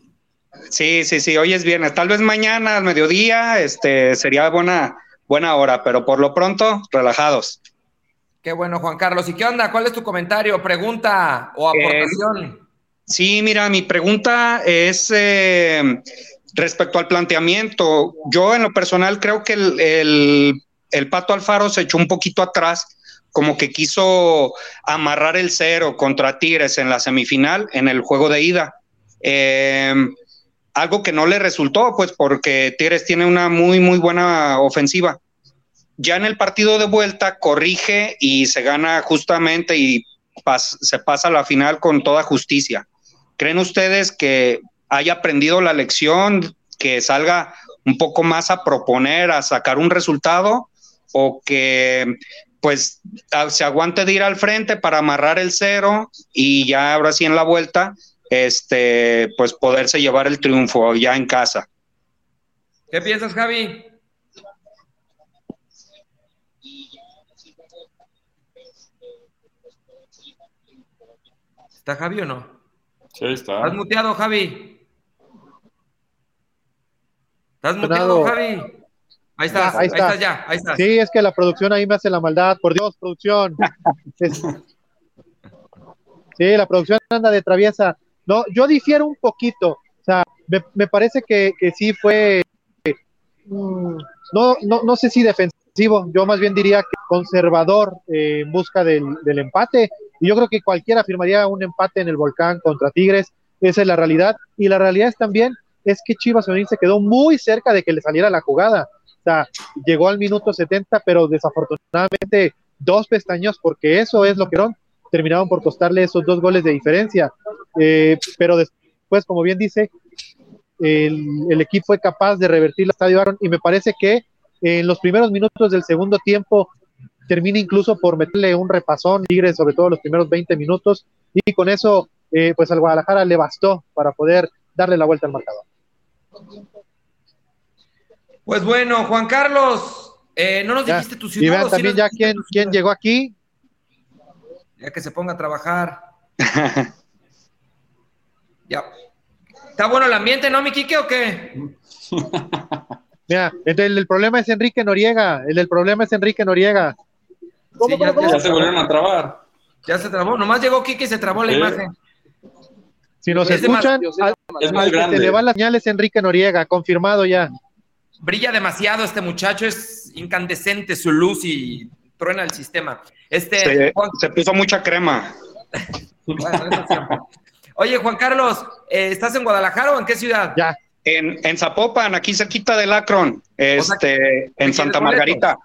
Sí, sí, sí, hoy es viernes. Tal vez mañana al mediodía, este, sería buena buena hora, pero por lo pronto, relajados. Qué bueno, Juan Carlos. ¿Y qué onda? ¿Cuál es tu comentario, pregunta o eh, aportación? sí, mira, mi pregunta es eh, respecto al planteamiento. Yo en lo personal creo que el, Pato Alfaro se echó un poquito atrás, como que quiso amarrar el cero contra Tigres en la semifinal, en el juego de ida. Eh, algo que no le resultó, pues porque Tigres tiene una muy, muy buena ofensiva. Ya en el partido de vuelta corrige y se gana justamente y se pasa a la final con toda justicia. ¿Creen ustedes que haya aprendido la lección, que salga un poco más a proponer, a sacar un resultado, o que pues se aguante de ir al frente para amarrar el cero y ya ahora sí en la vuelta, este, pues poderse llevar el triunfo ya en casa. ¿Qué piensas, Javi? ¿Está Javi o no? Sí, está. ¿Estás muteado, Javi? ¿Estás muteado, Javi? Ahí estás, ahí, estás ya, ahí estás. Sí, es que la producción ahí me hace la maldad, por Dios, producción. Sí, la producción anda de traviesa. No, yo difiero un poquito. O sea, me, parece que, que, sí fue, mm, no, no, no sé si defensivo, yo más bien diría que conservador eh, en busca del, del empate. Y yo creo que cualquiera firmaría un empate en el volcán contra Tigres. Esa es la realidad. Y la realidad es también es que Chivas Unir se quedó muy cerca de que le saliera la jugada. O sea, llegó al minuto 70, pero desafortunadamente dos pestaños, porque eso es lo que terminaron por costarle esos dos goles de diferencia. Eh, pero después, como bien dice, el, equipo fue capaz de revertir el estadio Aaron y me parece que en los primeros minutos del segundo tiempo termina incluso por meterle un repasón Tigres, sobre todo los primeros 20 minutos, y con eso, eh, pues al Guadalajara le bastó para poder darle la vuelta al marcador. Pues bueno, Juan Carlos, eh, no nos dijiste tu ciudad. Y vean también ya quién, quién llegó aquí. Ya que se ponga a trabajar. ya. ¿Está bueno el ambiente, no, mi Quique, o qué? Mira, el, el, problema es Enrique Noriega. El, el problema es Enrique Noriega. Sí, ya, se volvieron a trabar. Ya se trabó. Nomás llegó Quique y se trabó la imagen. Si nos escuchan, es al, que se le van las señales Enrique Noriega, confirmado ya. Brilla demasiado este muchacho, es incandescente su luz y truena el sistema. Este, se, puso mucha crema. Oye, Juan Carlos, eh, ¿estás en Guadalajara o en qué ciudad? Ya. En, en Zapopan, aquí cerquita del Akron, este, en Santa Margarita.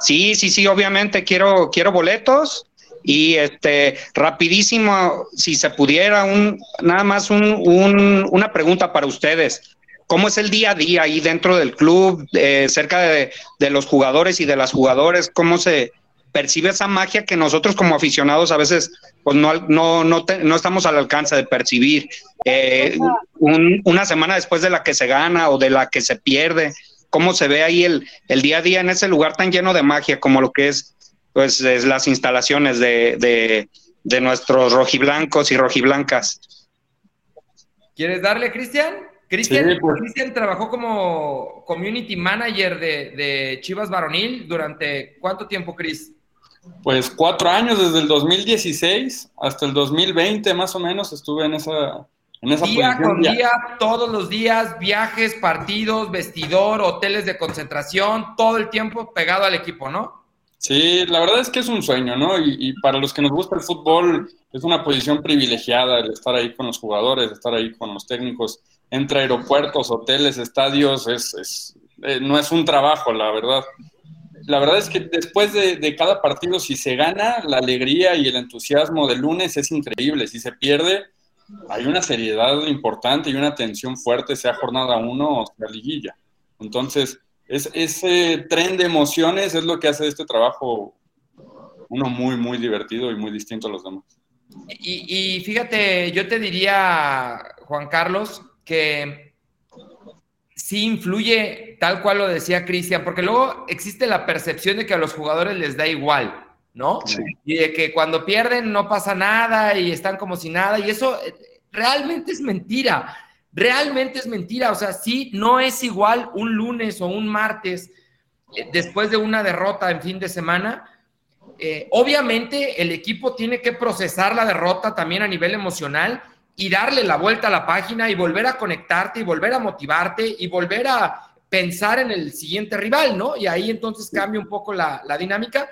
Sí, sí, sí, obviamente quiero, quiero boletos y este, rapidísimo, si se pudiera, un, nada más un, una pregunta para ustedes. ¿Cómo es el día a día ahí dentro del club, eh, cerca de, los jugadores y de las jugadoras? ¿Cómo se percibe esa magia que nosotros como aficionados a veces pues no, no, no, no estamos al alcance de percibir? Eh, una semana después de la que se gana o de la que se pierde, ¿cómo se ve ahí el, el día a día en ese lugar tan lleno de magia como lo que es pues es las instalaciones de, nuestros rojiblancos y rojiblancas. ¿Quieres darle, Cristian? Cristian pues. trabajó como community manager de, Chivas Varonil durante cuánto tiempo, Cris? Pues cuatro años, desde el 2016 hasta el 2020 más o menos estuve en esa, en esa día con día, todos los días, viajes, partidos, vestidor, hoteles de concentración, todo el tiempo pegado al equipo, ¿no? Sí, la verdad es que es un sueño, ¿no? Y, para los que nos gusta el fútbol, es una posición privilegiada el estar ahí con los jugadores, estar ahí con los técnicos, entre aeropuertos, hoteles, estadios, es, eh, no es un trabajo, la verdad. La verdad es que después de, de, cada partido, si se gana, la alegría y el entusiasmo del lunes es increíble. Si se pierde, hay una seriedad importante y una tensión fuerte, sea jornada uno o sea liguilla. Entonces, es, ese tren de emociones es lo que hace este trabajo uno muy, muy divertido y muy distinto a los demás. Y, fíjate, yo te diría, Juan Carlos, que sí influye tal cual lo decía Cristian, porque luego existe la percepción de que a los jugadores les da igual, ¿no? Y de que cuando pierden no pasa nada y están como si nada, y eso eh, realmente es mentira realmente es mentira. O sea, sí, no es igual un lunes o un martes eh, después de una derrota en fin de semana. Eh, obviamente el equipo tiene que procesar la derrota también a nivel emocional y darle la vuelta a la página y volver a conectarte y volver a motivarte y volver a pensar en el siguiente rival, ¿no? Y ahí entonces cambia un poco la, la dinámica.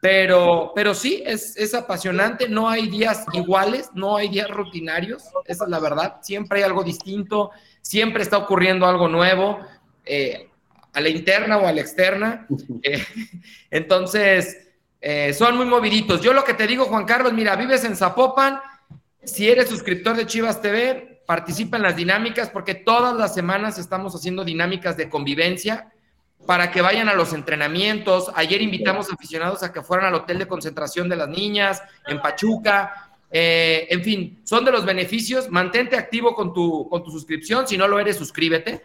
Pero, pero sí, es, es, apasionante. No hay días iguales, no hay días rutinarios. Esa es la verdad. Siempre hay algo distinto, siempre está ocurriendo algo nuevo, eh, a la interna o a la externa. Eh, entonces, eh, son muy moviditos. Yo lo que te digo, Juan Carlos, mira, vives en Zapopan. Si eres suscriptor de Chivas TV, participa en las dinámicas, porque todas las semanas estamos haciendo dinámicas de convivencia para que vayan a los entrenamientos. Ayer invitamos aficionados a que fueran al hotel de concentración de las niñas en Pachuca. Eh, en fin, son de los beneficios. Mantente activo con tu, con tu suscripción. Si no lo eres, suscríbete.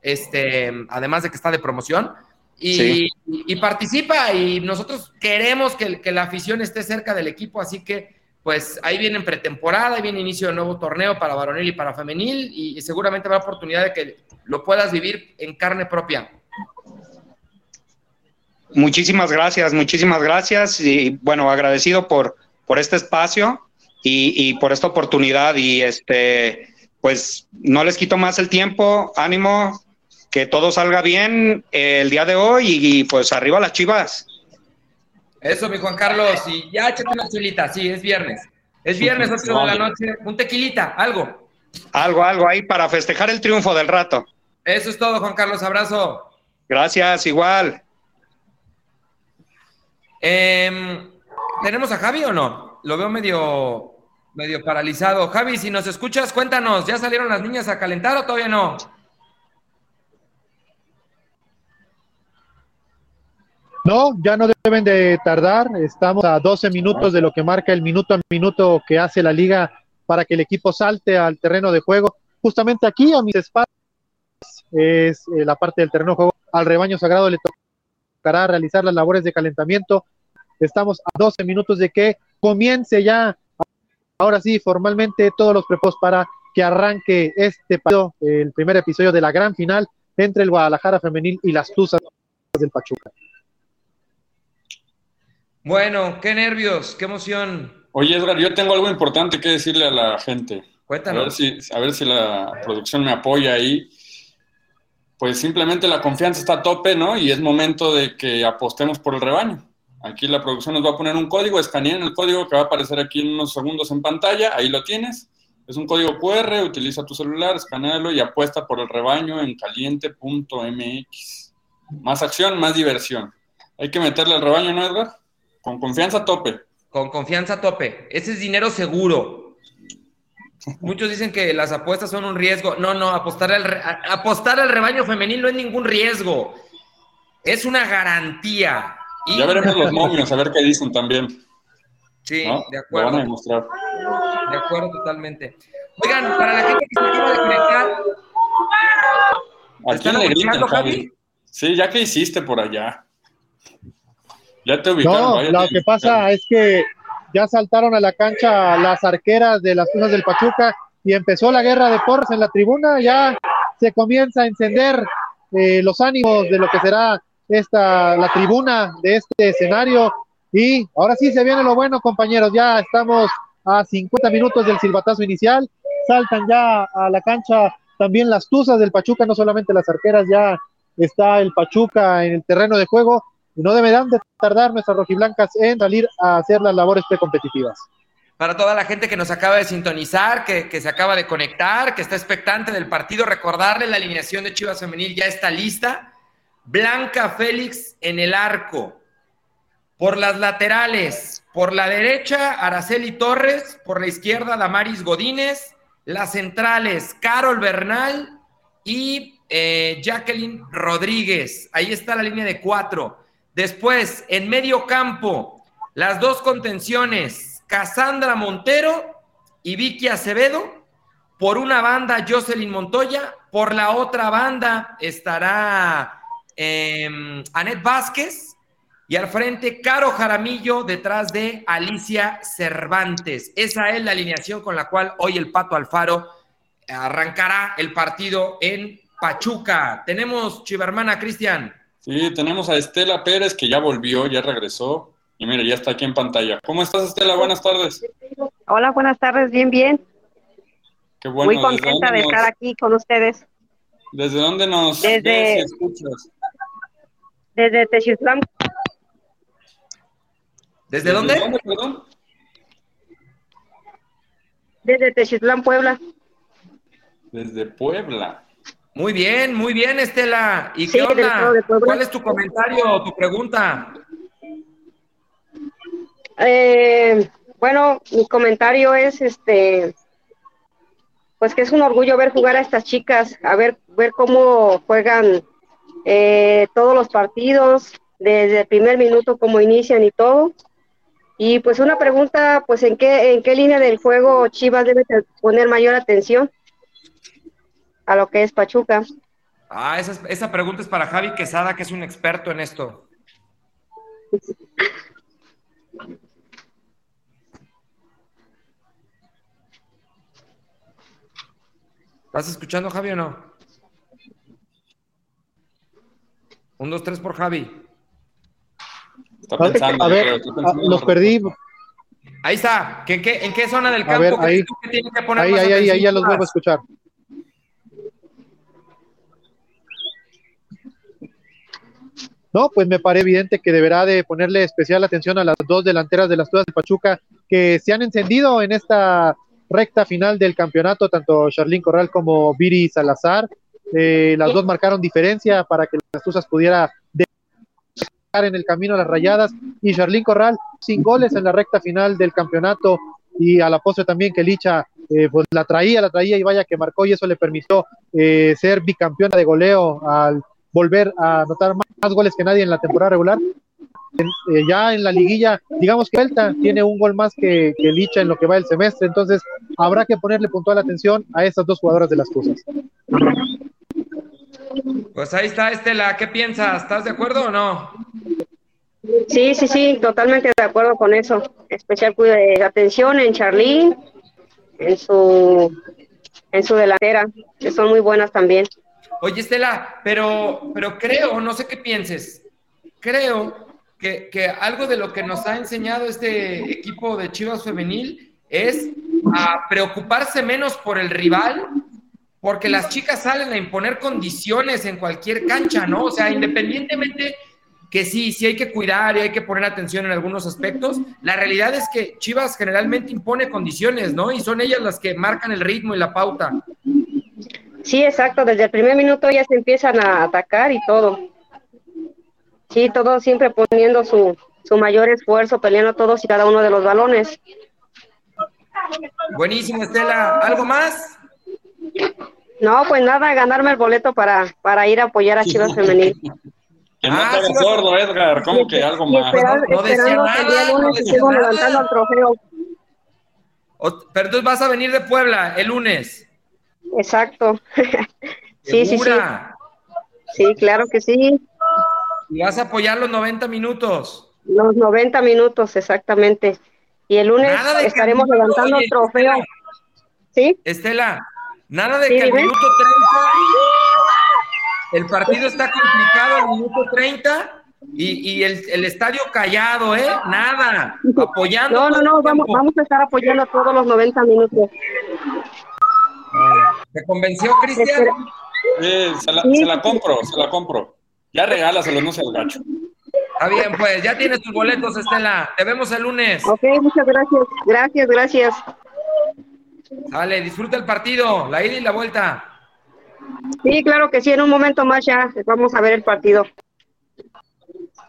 Este, además de que está de promoción. Y, y, participa. Y nosotros queremos que, que la afición esté cerca del equipo, así que pues ahí viene en pretemporada, ahí viene inicio de nuevo torneo para varonil y para femenil y, seguramente habrá oportunidad de que lo puedas vivir en carne propia. Muchísimas gracias, muchísimas gracias y bueno, agradecido por, por este espacio y, por esta oportunidad y este, pues no les quito más el tiempo, ánimo, que todo salga bien el día de hoy y pues arriba las chivas. Eso, mi Juan Carlos. Y ya échate una chulita. Sí, es viernes. Es viernes, 8 de la noche. Un tequilita, algo. Algo, algo ahí para festejar el triunfo del rato. Eso es todo, Juan Carlos. Abrazo. Gracias, igual. Em, ¿Tenemos a Javi o no? Lo veo medio, medio paralizado. Javi, si nos escuchas, cuéntanos. ¿Ya salieron las niñas a calentar o todavía no? No, ya no deben de tardar. Estamos a 12 minutos de lo que marca el minuto a minuto que hace la liga para que el equipo salte al terreno de juego. Justamente aquí a mis espaldas es eh, la parte del terreno de juego. Al rebaño sagrado le tocará realizar las labores de calentamiento. Estamos a 12 minutos de que comience ya, ahora sí, formalmente todos los prepos para que arranque este partido, el primer episodio de la gran final entre el Guadalajara femenil y las Tuzas del Pachuca. Bueno, qué nervios, qué emoción. Oye, Edgar, yo tengo algo importante que decirle a la gente. Cuéntanos. A ver si, a ver si la producción me apoya ahí. Pues simplemente la confianza está a tope, ¿no? Y es momento de que apostemos por el rebaño. Aquí la producción nos va a poner un código, escaneen el código que va a aparecer aquí en unos segundos en pantalla, ahí lo tienes. Es un código QR, utiliza tu celular, escanealo y apuesta por el rebaño en caliente.mx. Más acción, más diversión. Hay que meterle al rebaño, ¿no, Edgar? Con confianza a tope. Con confianza a tope. Ese es dinero seguro. Muchos dicen que las apuestas son un riesgo. No, no, apostar al, apostar al rebaño femenil no es ningún riesgo. Es una garantía. Ya veremos los momios, a ver qué dicen también. Sí, de acuerdo. Lo van a demostrar. De acuerdo, totalmente. Oigan, para la gente que se acaba de conectar. ¿A quién le gritan, Javi? Sí, ya que hiciste por allá. Ya te No, lo que pasa es que ya saltaron a la cancha las arqueras de las cosas del Pachuca y empezó la guerra de porras en la tribuna. Ya se comienza a encender eh, los ánimos de lo que será esta la tribuna de este escenario. Y ahora sí se viene lo bueno, compañeros. Ya estamos a 50 minutos del silbatazo inicial. Saltan ya a la cancha también las tuzas del Pachuca, no solamente las arqueras, ya está el Pachuca en el terreno de juego no deberán de tardar nuestras rojiblancas en salir a hacer las labores precompetitivas. Para toda la gente que nos acaba de sintonizar, que, que, se acaba de conectar, que está expectante del partido, recordarle la alineación de Chivas Femenil ya está lista. Blanca Félix en el arco. Por las laterales, por la derecha, Araceli Torres, por la izquierda, Damaris Godínez, las centrales, Carol Bernal y eh, Jacqueline Rodríguez. Ahí está la línea de cuatro. Después, en medio campo, las dos contenciones, Cassandra Montero y Vicky Acevedo. Por una banda, Jocelyn Montoya. Por la otra banda estará eh, Anet Vázquez. Y al frente, Caro Jaramillo, detrás de Alicia Cervantes. Esa es la alineación con la cual hoy el Pato Alfaro arrancará el partido en Pachuca. Tenemos, Chivermana Cristian. Sí, tenemos a Estela Pérez que ya volvió, ya regresó. Y mira, ya está aquí en pantalla. ¿Cómo estás, Estela? Buenas tardes. Hola, buenas tardes, bien, bien. Qué bueno. Muy contenta de estar aquí con ustedes. ¿Desde dónde nos desde, escuchas? Desde Techislán. ¿Desde, dónde? dónde perdón? Desde Techislán, Puebla. Desde Puebla. Muy bien, muy bien, Estela. ¿Y qué onda? ¿Cuál es tu comentario o tu pregunta? Eh, bueno, mi comentario es este pues que es un orgullo ver jugar a estas chicas, a ver, ver cómo juegan eh, todos los partidos, desde el primer minuto, cómo inician y todo. Y pues una pregunta, pues en qué, en qué línea del juego Chivas debe poner mayor atención a lo que es Pachuca. Ah, esa, esa pregunta es para Javi Quesada, que es un experto en esto. ¿Estás escuchando, Javi, o no? Un, dos, tres por Javi. Está pensando, a ver, ah, los perdí. Ahí está. ¿En qué, ¿En qué zona del campo a ver, ahí, que tiene que poner ahí, ahí, ahí, ahí, ya los vuelvo a escuchar. No, pues me parece evidente que deberá de ponerle especial atención a las dos delanteras de las Tudas de Pachuca que se han encendido en esta recta final del campeonato, tanto Charlín Corral como Viri Salazar. Eh, las dos marcaron diferencia para que las Tuzas pudiera dejar en el camino a las rayadas y Charlín Corral sin goles en la recta final del campeonato y a la postre también que Licha eh, pues la traía, la traía y vaya que marcó y eso le permitió eh, ser bicampeona de goleo al volver a anotar más goles que nadie en la temporada regular eh, ya en la liguilla, digamos que Delta tiene un gol más que, Licha en lo que va el semestre, entonces habrá que ponerle puntual atención a estas dos jugadoras de las cosas. Pues ahí está, Estela, ¿qué piensas? ¿Estás de acuerdo o no? Sí, sí, sí, totalmente de acuerdo con eso. Especial de atención en Charlín, en su, en su delantera, que son muy buenas también. Oye, Estela, pero, pero creo, no sé qué pienses, creo que, algo de lo que nos ha enseñado este equipo de Chivas Femenil es a preocuparse menos por el rival, porque las chicas salen a imponer condiciones en cualquier cancha, ¿no? O sea, independientemente que sí, sí hay que cuidar y hay que poner atención en algunos aspectos, la realidad es que Chivas generalmente impone condiciones, ¿no? Y son ellas las que marcan el ritmo y la pauta. Sí, exacto, desde el primer minuto ya se empiezan a atacar y todo. Sí, todos siempre poniendo su, su mayor esfuerzo, peleando todos y cada uno de los balones. Buenísimo, Estela. ¿Algo más? No, pues nada, ganarme el boleto para, para ir a apoyar a Chivas Femenil. Que no ah, sordo, Edgar, ¿cómo que algo más? no, decía nada, el lunes no levantando el trofeo. pero entonces vas a venir de Puebla el lunes. Exacto. sí, sí, sí. Sí, claro que sí. Y vas a apoyar los 90 minutos. Los 90 minutos, exactamente. Y el lunes estaremos levantando el trofeo. ¿Sí? Estela, nada de que al minuto 30 el partido está complicado al minuto 30 y, el, estadio callado, ¿eh? Nada, apoyando. No, no, no, vamos, vamos a estar apoyando todos los 90 minutos. ¿Te convenció, Cristian? Sí, se la, se la compro, se la compro. Ya regálaselo, no seas gacho. Está bien, pues, ya tienes tus boletos, Estela. Te vemos el lunes. Ok, muchas gracias. Gracias, gracias. Dale, disfruta el partido, la ida y la vuelta. Sí, claro que sí, en un momento más ya vamos a ver el partido.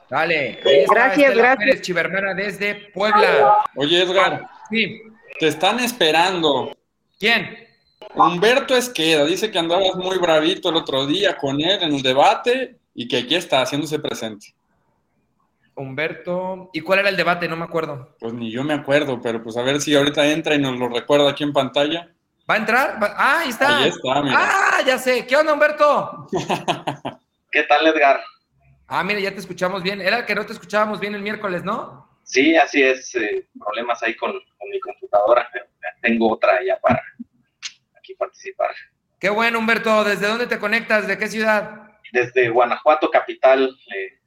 Dale, gracias, gracias. Chivermana desde Puebla. Oye, Edgar. Sí. Te están esperando. ¿Quién? Humberto Esqueda dice que andabas muy bravito el otro día con él en el debate y que aquí está haciéndose presente. Humberto, ¿y cuál era el debate? No me acuerdo. Pues ni yo me acuerdo, pero pues a ver si ahorita entra y nos lo recuerda aquí en pantalla. ¿Va a entrar? Ah, ahí está. Ahí está, mira. Ah, ya sé. ¿Qué onda, Humberto? ¿Qué tal, Edgar? Ah, mira, ya te escuchamos bien. Era que no te escuchábamos bien el miércoles, ¿no? Sí, así es. Eh, problemas ahí con, con mi computadora. Tengo otra ya para aquí participar. Qué bueno, Humberto. ¿Desde dónde te conectas? ¿De qué ciudad? desde Guanajuato, capital eh,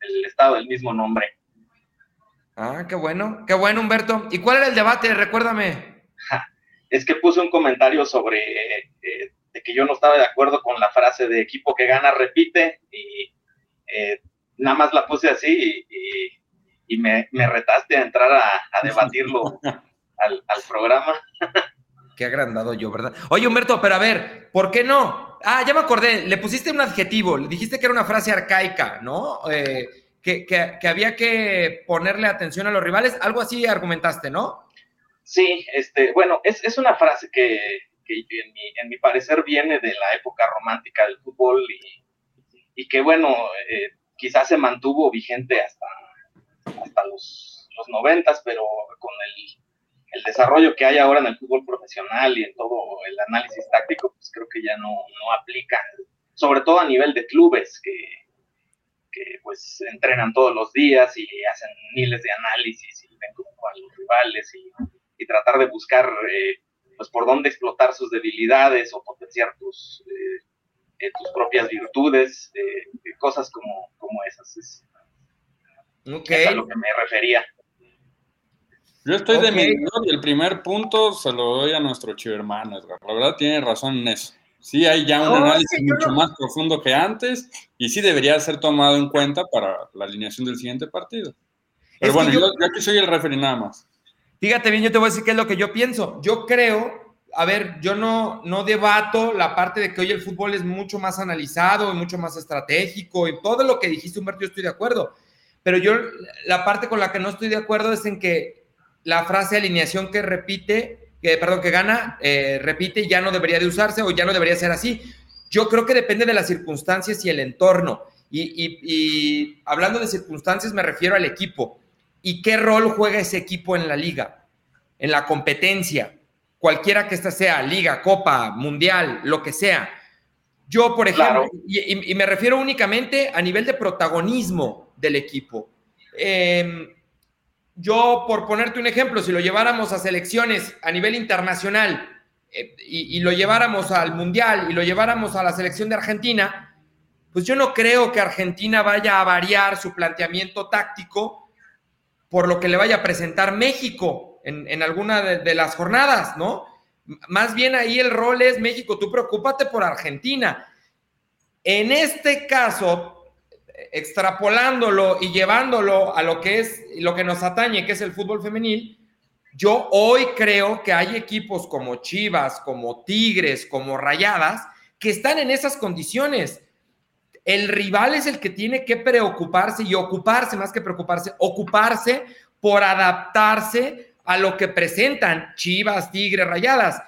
del, estado del mismo nombre. Ah, qué bueno, qué bueno, Humberto. ¿Y cuál era el debate? Recuérdame. Es que puse un comentario sobre eh, que yo no estaba de acuerdo con la frase de equipo que gana repite y eh, nada más la puse así y, me, retaste a entrar a, debatirlo al, al programa. Qué agrandado yo, ¿verdad? Oye, Humberto, pero a ver, ¿por qué no? Ah, ya me acordé, le pusiste un adjetivo, le dijiste que era una frase arcaica, ¿no? Eh, que, había que ponerle atención a los rivales, algo así argumentaste, ¿no? Sí, este, bueno, es, una frase que, en, mi, en, mi, parecer viene de la época romántica del fútbol y, y que bueno, eh, quizás se mantuvo vigente hasta, hasta los, los 90, pero con el, el, desarrollo que hay ahora en el fútbol profesional y en todo el análisis táctico, pues creo que ya no, no aplica, sobre todo a nivel de clubes que, que pues entrenan todos los días y hacen miles de análisis y ven como a los rivales y, y tratar de buscar eh, pues por dónde explotar sus debilidades o potenciar tus, eh, eh, tus propias virtudes, cosas como, como esas. Es, a lo que me refería. Yo estoy de mi y el primer punto se lo doy a nuestro chivo hermano, Edgar. La verdad tiene razón en eso. Sí, hay ya un análisis mucho más profundo que antes y sí debería ser tomado en cuenta para la alineación del siguiente partido. Pero bueno, yo, yo, aquí soy el referee nada más. Fíjate bien, yo te voy a decir qué es lo que yo pienso. Yo creo, a ver, yo no, no debato la parte de que hoy el fútbol es mucho más analizado y mucho más estratégico y todo lo que dijiste, Humberto, yo estoy de acuerdo. Pero yo, la parte con la que no estoy de acuerdo es en que la frase alineación que repite, que, perdón, que gana, eh, repite, ya no debería de usarse o ya no debería ser así. Yo creo que depende de las circunstancias y el entorno. y, y hablando de circunstancias, me refiero al equipo y qué rol juega ese equipo en la liga, en la competencia, cualquiera que esta sea, liga, copa, mundial, lo que sea. Yo, por ejemplo, y, me refiero únicamente a nivel de protagonismo del equipo. Em, yo, por ponerte un ejemplo, si lo lleváramos a selecciones a nivel internacional eh, y, lo lleváramos al Mundial y lo lleváramos a la selección de Argentina, pues yo no creo que Argentina vaya a variar su planteamiento táctico por lo que le vaya a presentar México en, alguna de, las jornadas, ¿no? Más bien ahí el rol es México, tú preocúpate por Argentina. En este caso, extrapolándolo y llevándolo a lo que es lo que nos atañe, que es el fútbol femenil, yo hoy creo que hay equipos como Chivas, como Tigres, como Rayadas, que están en esas condiciones el rival es el que tiene que preocuparse y ocuparse, más que preocuparse, ocuparse por adaptarse a lo que presentan Chivas, Tigres, Rayadas.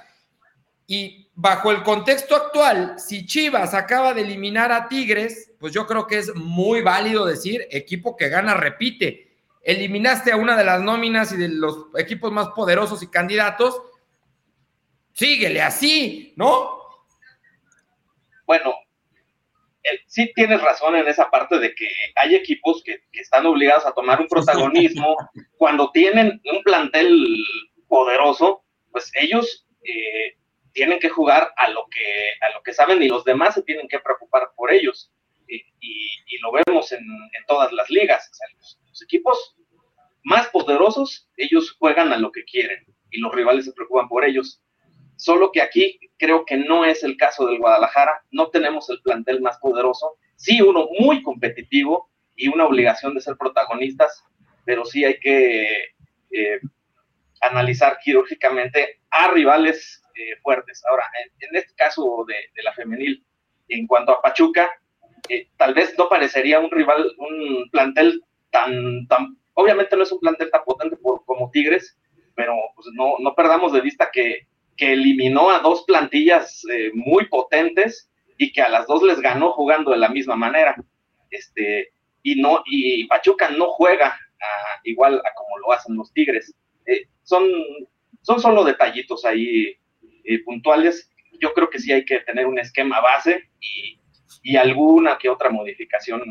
Y bajo el contexto actual, si Chivas acaba de eliminar a Tigres, pues yo creo que es muy válido decir, equipo que gana repite. Eliminaste a una de las nóminas y de los equipos más poderosos y candidatos, síguele así, ¿no? Bueno, sí tienes razón en esa parte de que hay equipos que, están obligados a tomar un protagonismo cuando tienen un plantel poderoso, pues ellos eh, tienen que jugar a lo que a lo que saben y los demás se tienen que preocupar por ellos. Y, lo vemos en, todas las ligas, los, equipos más poderosos ellos juegan a lo que quieren y los rivales se preocupan por ellos. Solo que aquí creo que no es el caso del Guadalajara, no tenemos el plantel más poderoso, sí uno muy competitivo y una obligación de ser protagonistas, pero sí hay que eh, analizar quirúrgicamente a rivales eh, fuertes. Ahora, en, este caso de, la femenil, en cuanto a Pachuca, eh, tal vez no parecería un rival, un plantel tan, tan, obviamente no es un plantel tan potente como Tigres, pero pues no, no perdamos de vista que que eliminó a dos plantillas eh, muy potentes y que a las dos les ganó jugando de la misma manera. Este, y no, y Pachuca no juega igual a como lo hacen los Tigres. Son, son solo detallitos ahí eh, puntuales. Yo creo que sí hay que tener un esquema base y, y alguna que otra modificación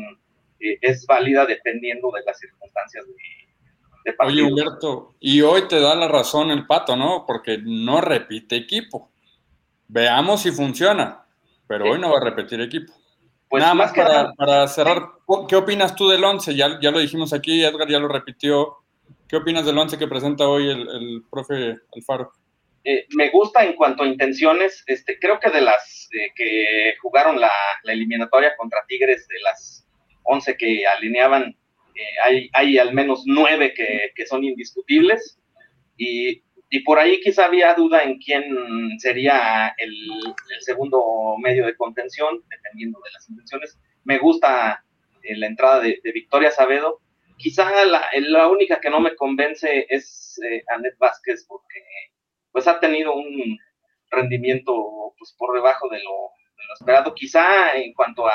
es válida dependiendo de las circunstancias de, Oye, Humberto, y hoy te da la razón el pato, ¿no? Porque no repite equipo. Veamos si funciona, pero hoy no va a repetir equipo. Pues nada más para, para, cerrar, ¿qué opinas tú del 11? Ya, ya lo dijimos aquí, Edgar ya lo repitió. ¿Qué opinas del 11 que presenta hoy el, profe Alfaro? Eh, me gusta en cuanto a intenciones. Este, creo que de las eh, que jugaron la, eliminatoria contra Tigres, de las 11 que alineaban hay, hay, al menos nueve que, son indiscutibles y, por ahí quizá había duda en quién sería el, segundo medio de contención, dependiendo de las intenciones. Me gusta eh, la entrada de, Victoria Sabedo. Quizá la, la, única que no me convence es eh, Anet Vázquez porque pues ha tenido un, rendimiento pues, por debajo de lo, esperado. Quizá en cuanto a,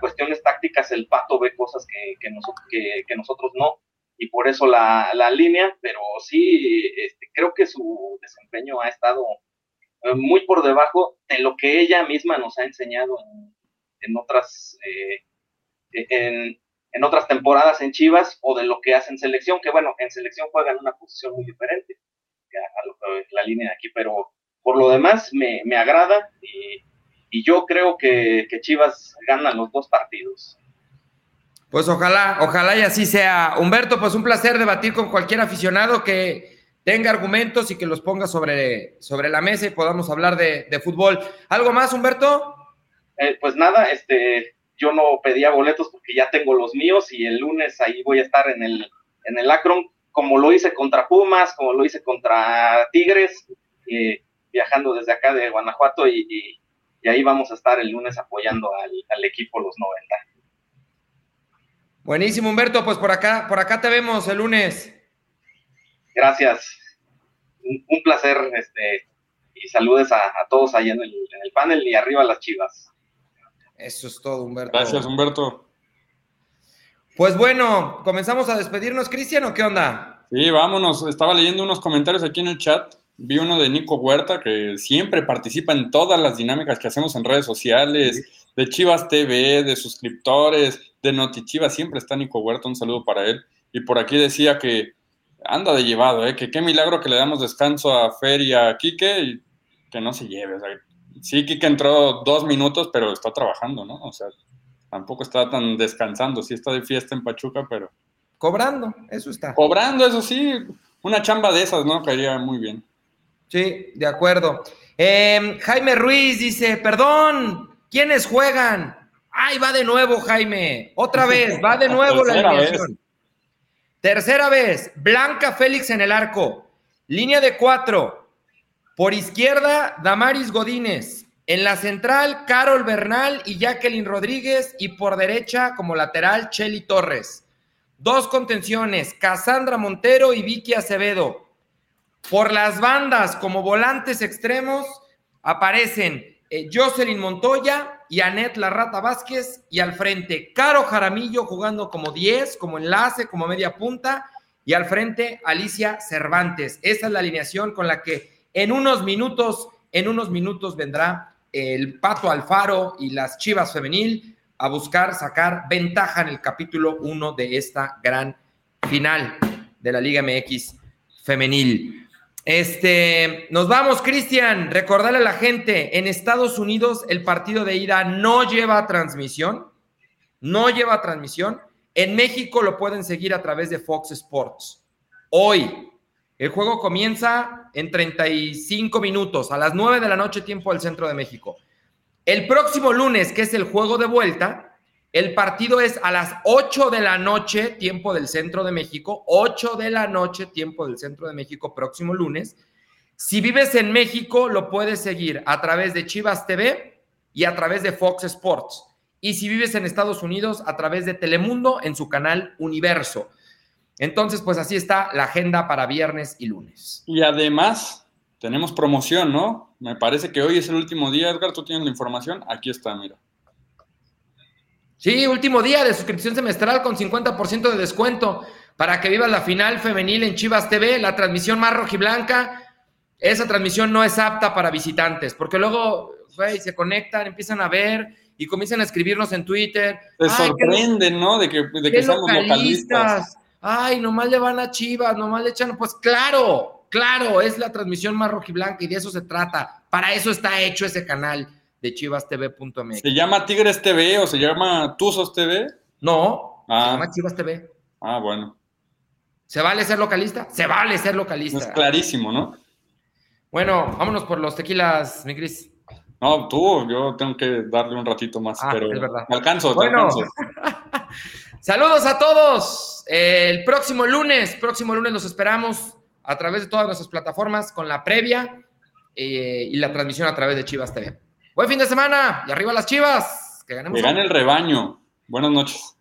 cuestiones tácticas, el Pato ve cosas que, que, nosotros no, y por eso la, línea, pero sí, este, creo que su desempeño ha estado eh, muy por debajo de lo que ella misma nos ha enseñado en, otras eh, en, en, otras temporadas en Chivas o de lo que hace en selección, que bueno, en selección juega en una posición muy diferente a, lo que la línea de aquí, pero por lo demás me, me agrada y, y, yo creo que, que Chivas gana los dos partidos. Pues ojalá, ojalá y así sea. Humberto, pues un placer debatir con cualquier aficionado que tenga argumentos y que los ponga sobre, sobre la mesa y podamos hablar de, de fútbol. ¿Algo más, Humberto? Eh, pues nada, este, yo no pedía boletos porque ya tengo los míos y el lunes ahí voy a estar en el, en el Akron, como lo hice contra Pumas, como lo hice contra Tigres, eh, viajando desde acá de Guanajuato y, ahí vamos a estar el lunes apoyando al, al equipo los 90. Buenísimo, Humberto, pues por acá, por acá te vemos el lunes. Gracias un, placer, este, y saludes a, todos ahí en el, panel y arriba las chivas. Eso es todo, Humberto. Gracias, Humberto. Pues bueno, comenzamos a despedirnos, Cristian, ¿o qué onda? Sí, vámonos. Estaba leyendo unos comentarios aquí en el chat. Vi uno de Nico Huerta, que siempre participa en todas las dinámicas que hacemos en redes sociales, de Chivas TV, de suscriptores, de Notichivas, siempre está Nico Huerta, un saludo para él. Y por aquí decía que anda de llevado, ¿eh? Que qué milagro que le damos descanso a Fer y a Quique y que no se lleve. O sea, sí, Quique entró dos minutos, pero está trabajando, ¿no? O sea, tampoco está tan descansando. Sí está de fiesta en Pachuca, pero... Cobrando, eso está. Cobrando, eso sí. Una chamba de esas, ¿no? Caería muy bien. Sí, de acuerdo. Em, Jaime Ruiz dice, perdón, ¿quiénes juegan? Ay, va de nuevo, Jaime. Otra vez, va de nuevo la alineación. Tercera vez, Blanca Félix en el arco. Línea de cuatro. Por izquierda, Damaris Godínez. En la central, Carol Bernal y Jacqueline Rodríguez. Y por derecha, como lateral, Chelly Torres. Dos contenciones, Cassandra Montero y Vicky Acevedo. Por las bandas, como volantes extremos, aparecen eh, Jocelyn Montoya y Anet Larrata Vázquez y al frente Caro Jaramillo jugando como 10, como enlace, como media punta y al frente Alicia Cervantes. Esa es la alineación con la que en unos minutos, en unos minutos vendrá el Pato Alfaro y las Chivas Femenil a buscar sacar ventaja en el capítulo 1 de esta gran final de la Liga MX Femenil. Este, nos vamos, Cristian. Recordarle a la gente, en Estados Unidos el partido de ida no lleva transmisión, no lleva transmisión. En México lo pueden seguir a través de Fox Sports. Hoy, el juego comienza en 35 minutos, a las 9 de la noche, tiempo del centro de México. El próximo lunes, que es el juego de vuelta, el partido es a las 8 de la noche, tiempo del centro de México, 8 de la noche, tiempo del centro de México, próximo lunes. Si vives en México, lo puedes seguir a través de Chivas TV y a través de Fox Sports. Y si vives en Estados Unidos, a través de Telemundo en su canal Universo. Entonces, pues así está la agenda para viernes y lunes. Y además, tenemos promoción, ¿no? Me parece que hoy es el último día, Edgar, tú tienes la información. Aquí está, mira. Sí, último día de suscripción semestral con 50% de descuento para que vivas la final femenil en Chivas TV, la transmisión más rojiblanca. Esa transmisión no es apta para visitantes, porque luego se conectan, empiezan a ver y comienzan a escribirnos en Twitter. Se sorprenden, ¿no? De que, de que somos localistas. Ay, nomás le van a Chivas, nomás le echan. Pues claro, claro, es la transmisión más rojiblanca y de eso se trata. Para eso está hecho ese canal de chivastv.mx. ¿Se llama Tigres TV o se llama Tuzos TV? No, se ah. llama Chivas TV. Ah, bueno. ¿Se vale ser localista? Se vale ser localista. Es clarísimo, ¿no? Bueno, vámonos por los tequilas, mi Cris. No, tú, yo tengo que darle un ratito más, ah, pero es verdad. alcanzo, bueno. Saludos a todos. El próximo lunes, próximo lunes los esperamos a través de todas nuestras plataformas con la previa eh, y la transmisión a través de Chivas TV. Buen fin de semana y arriba las chivas. Que ganemos. Que gane el rebaño. Buenas noches.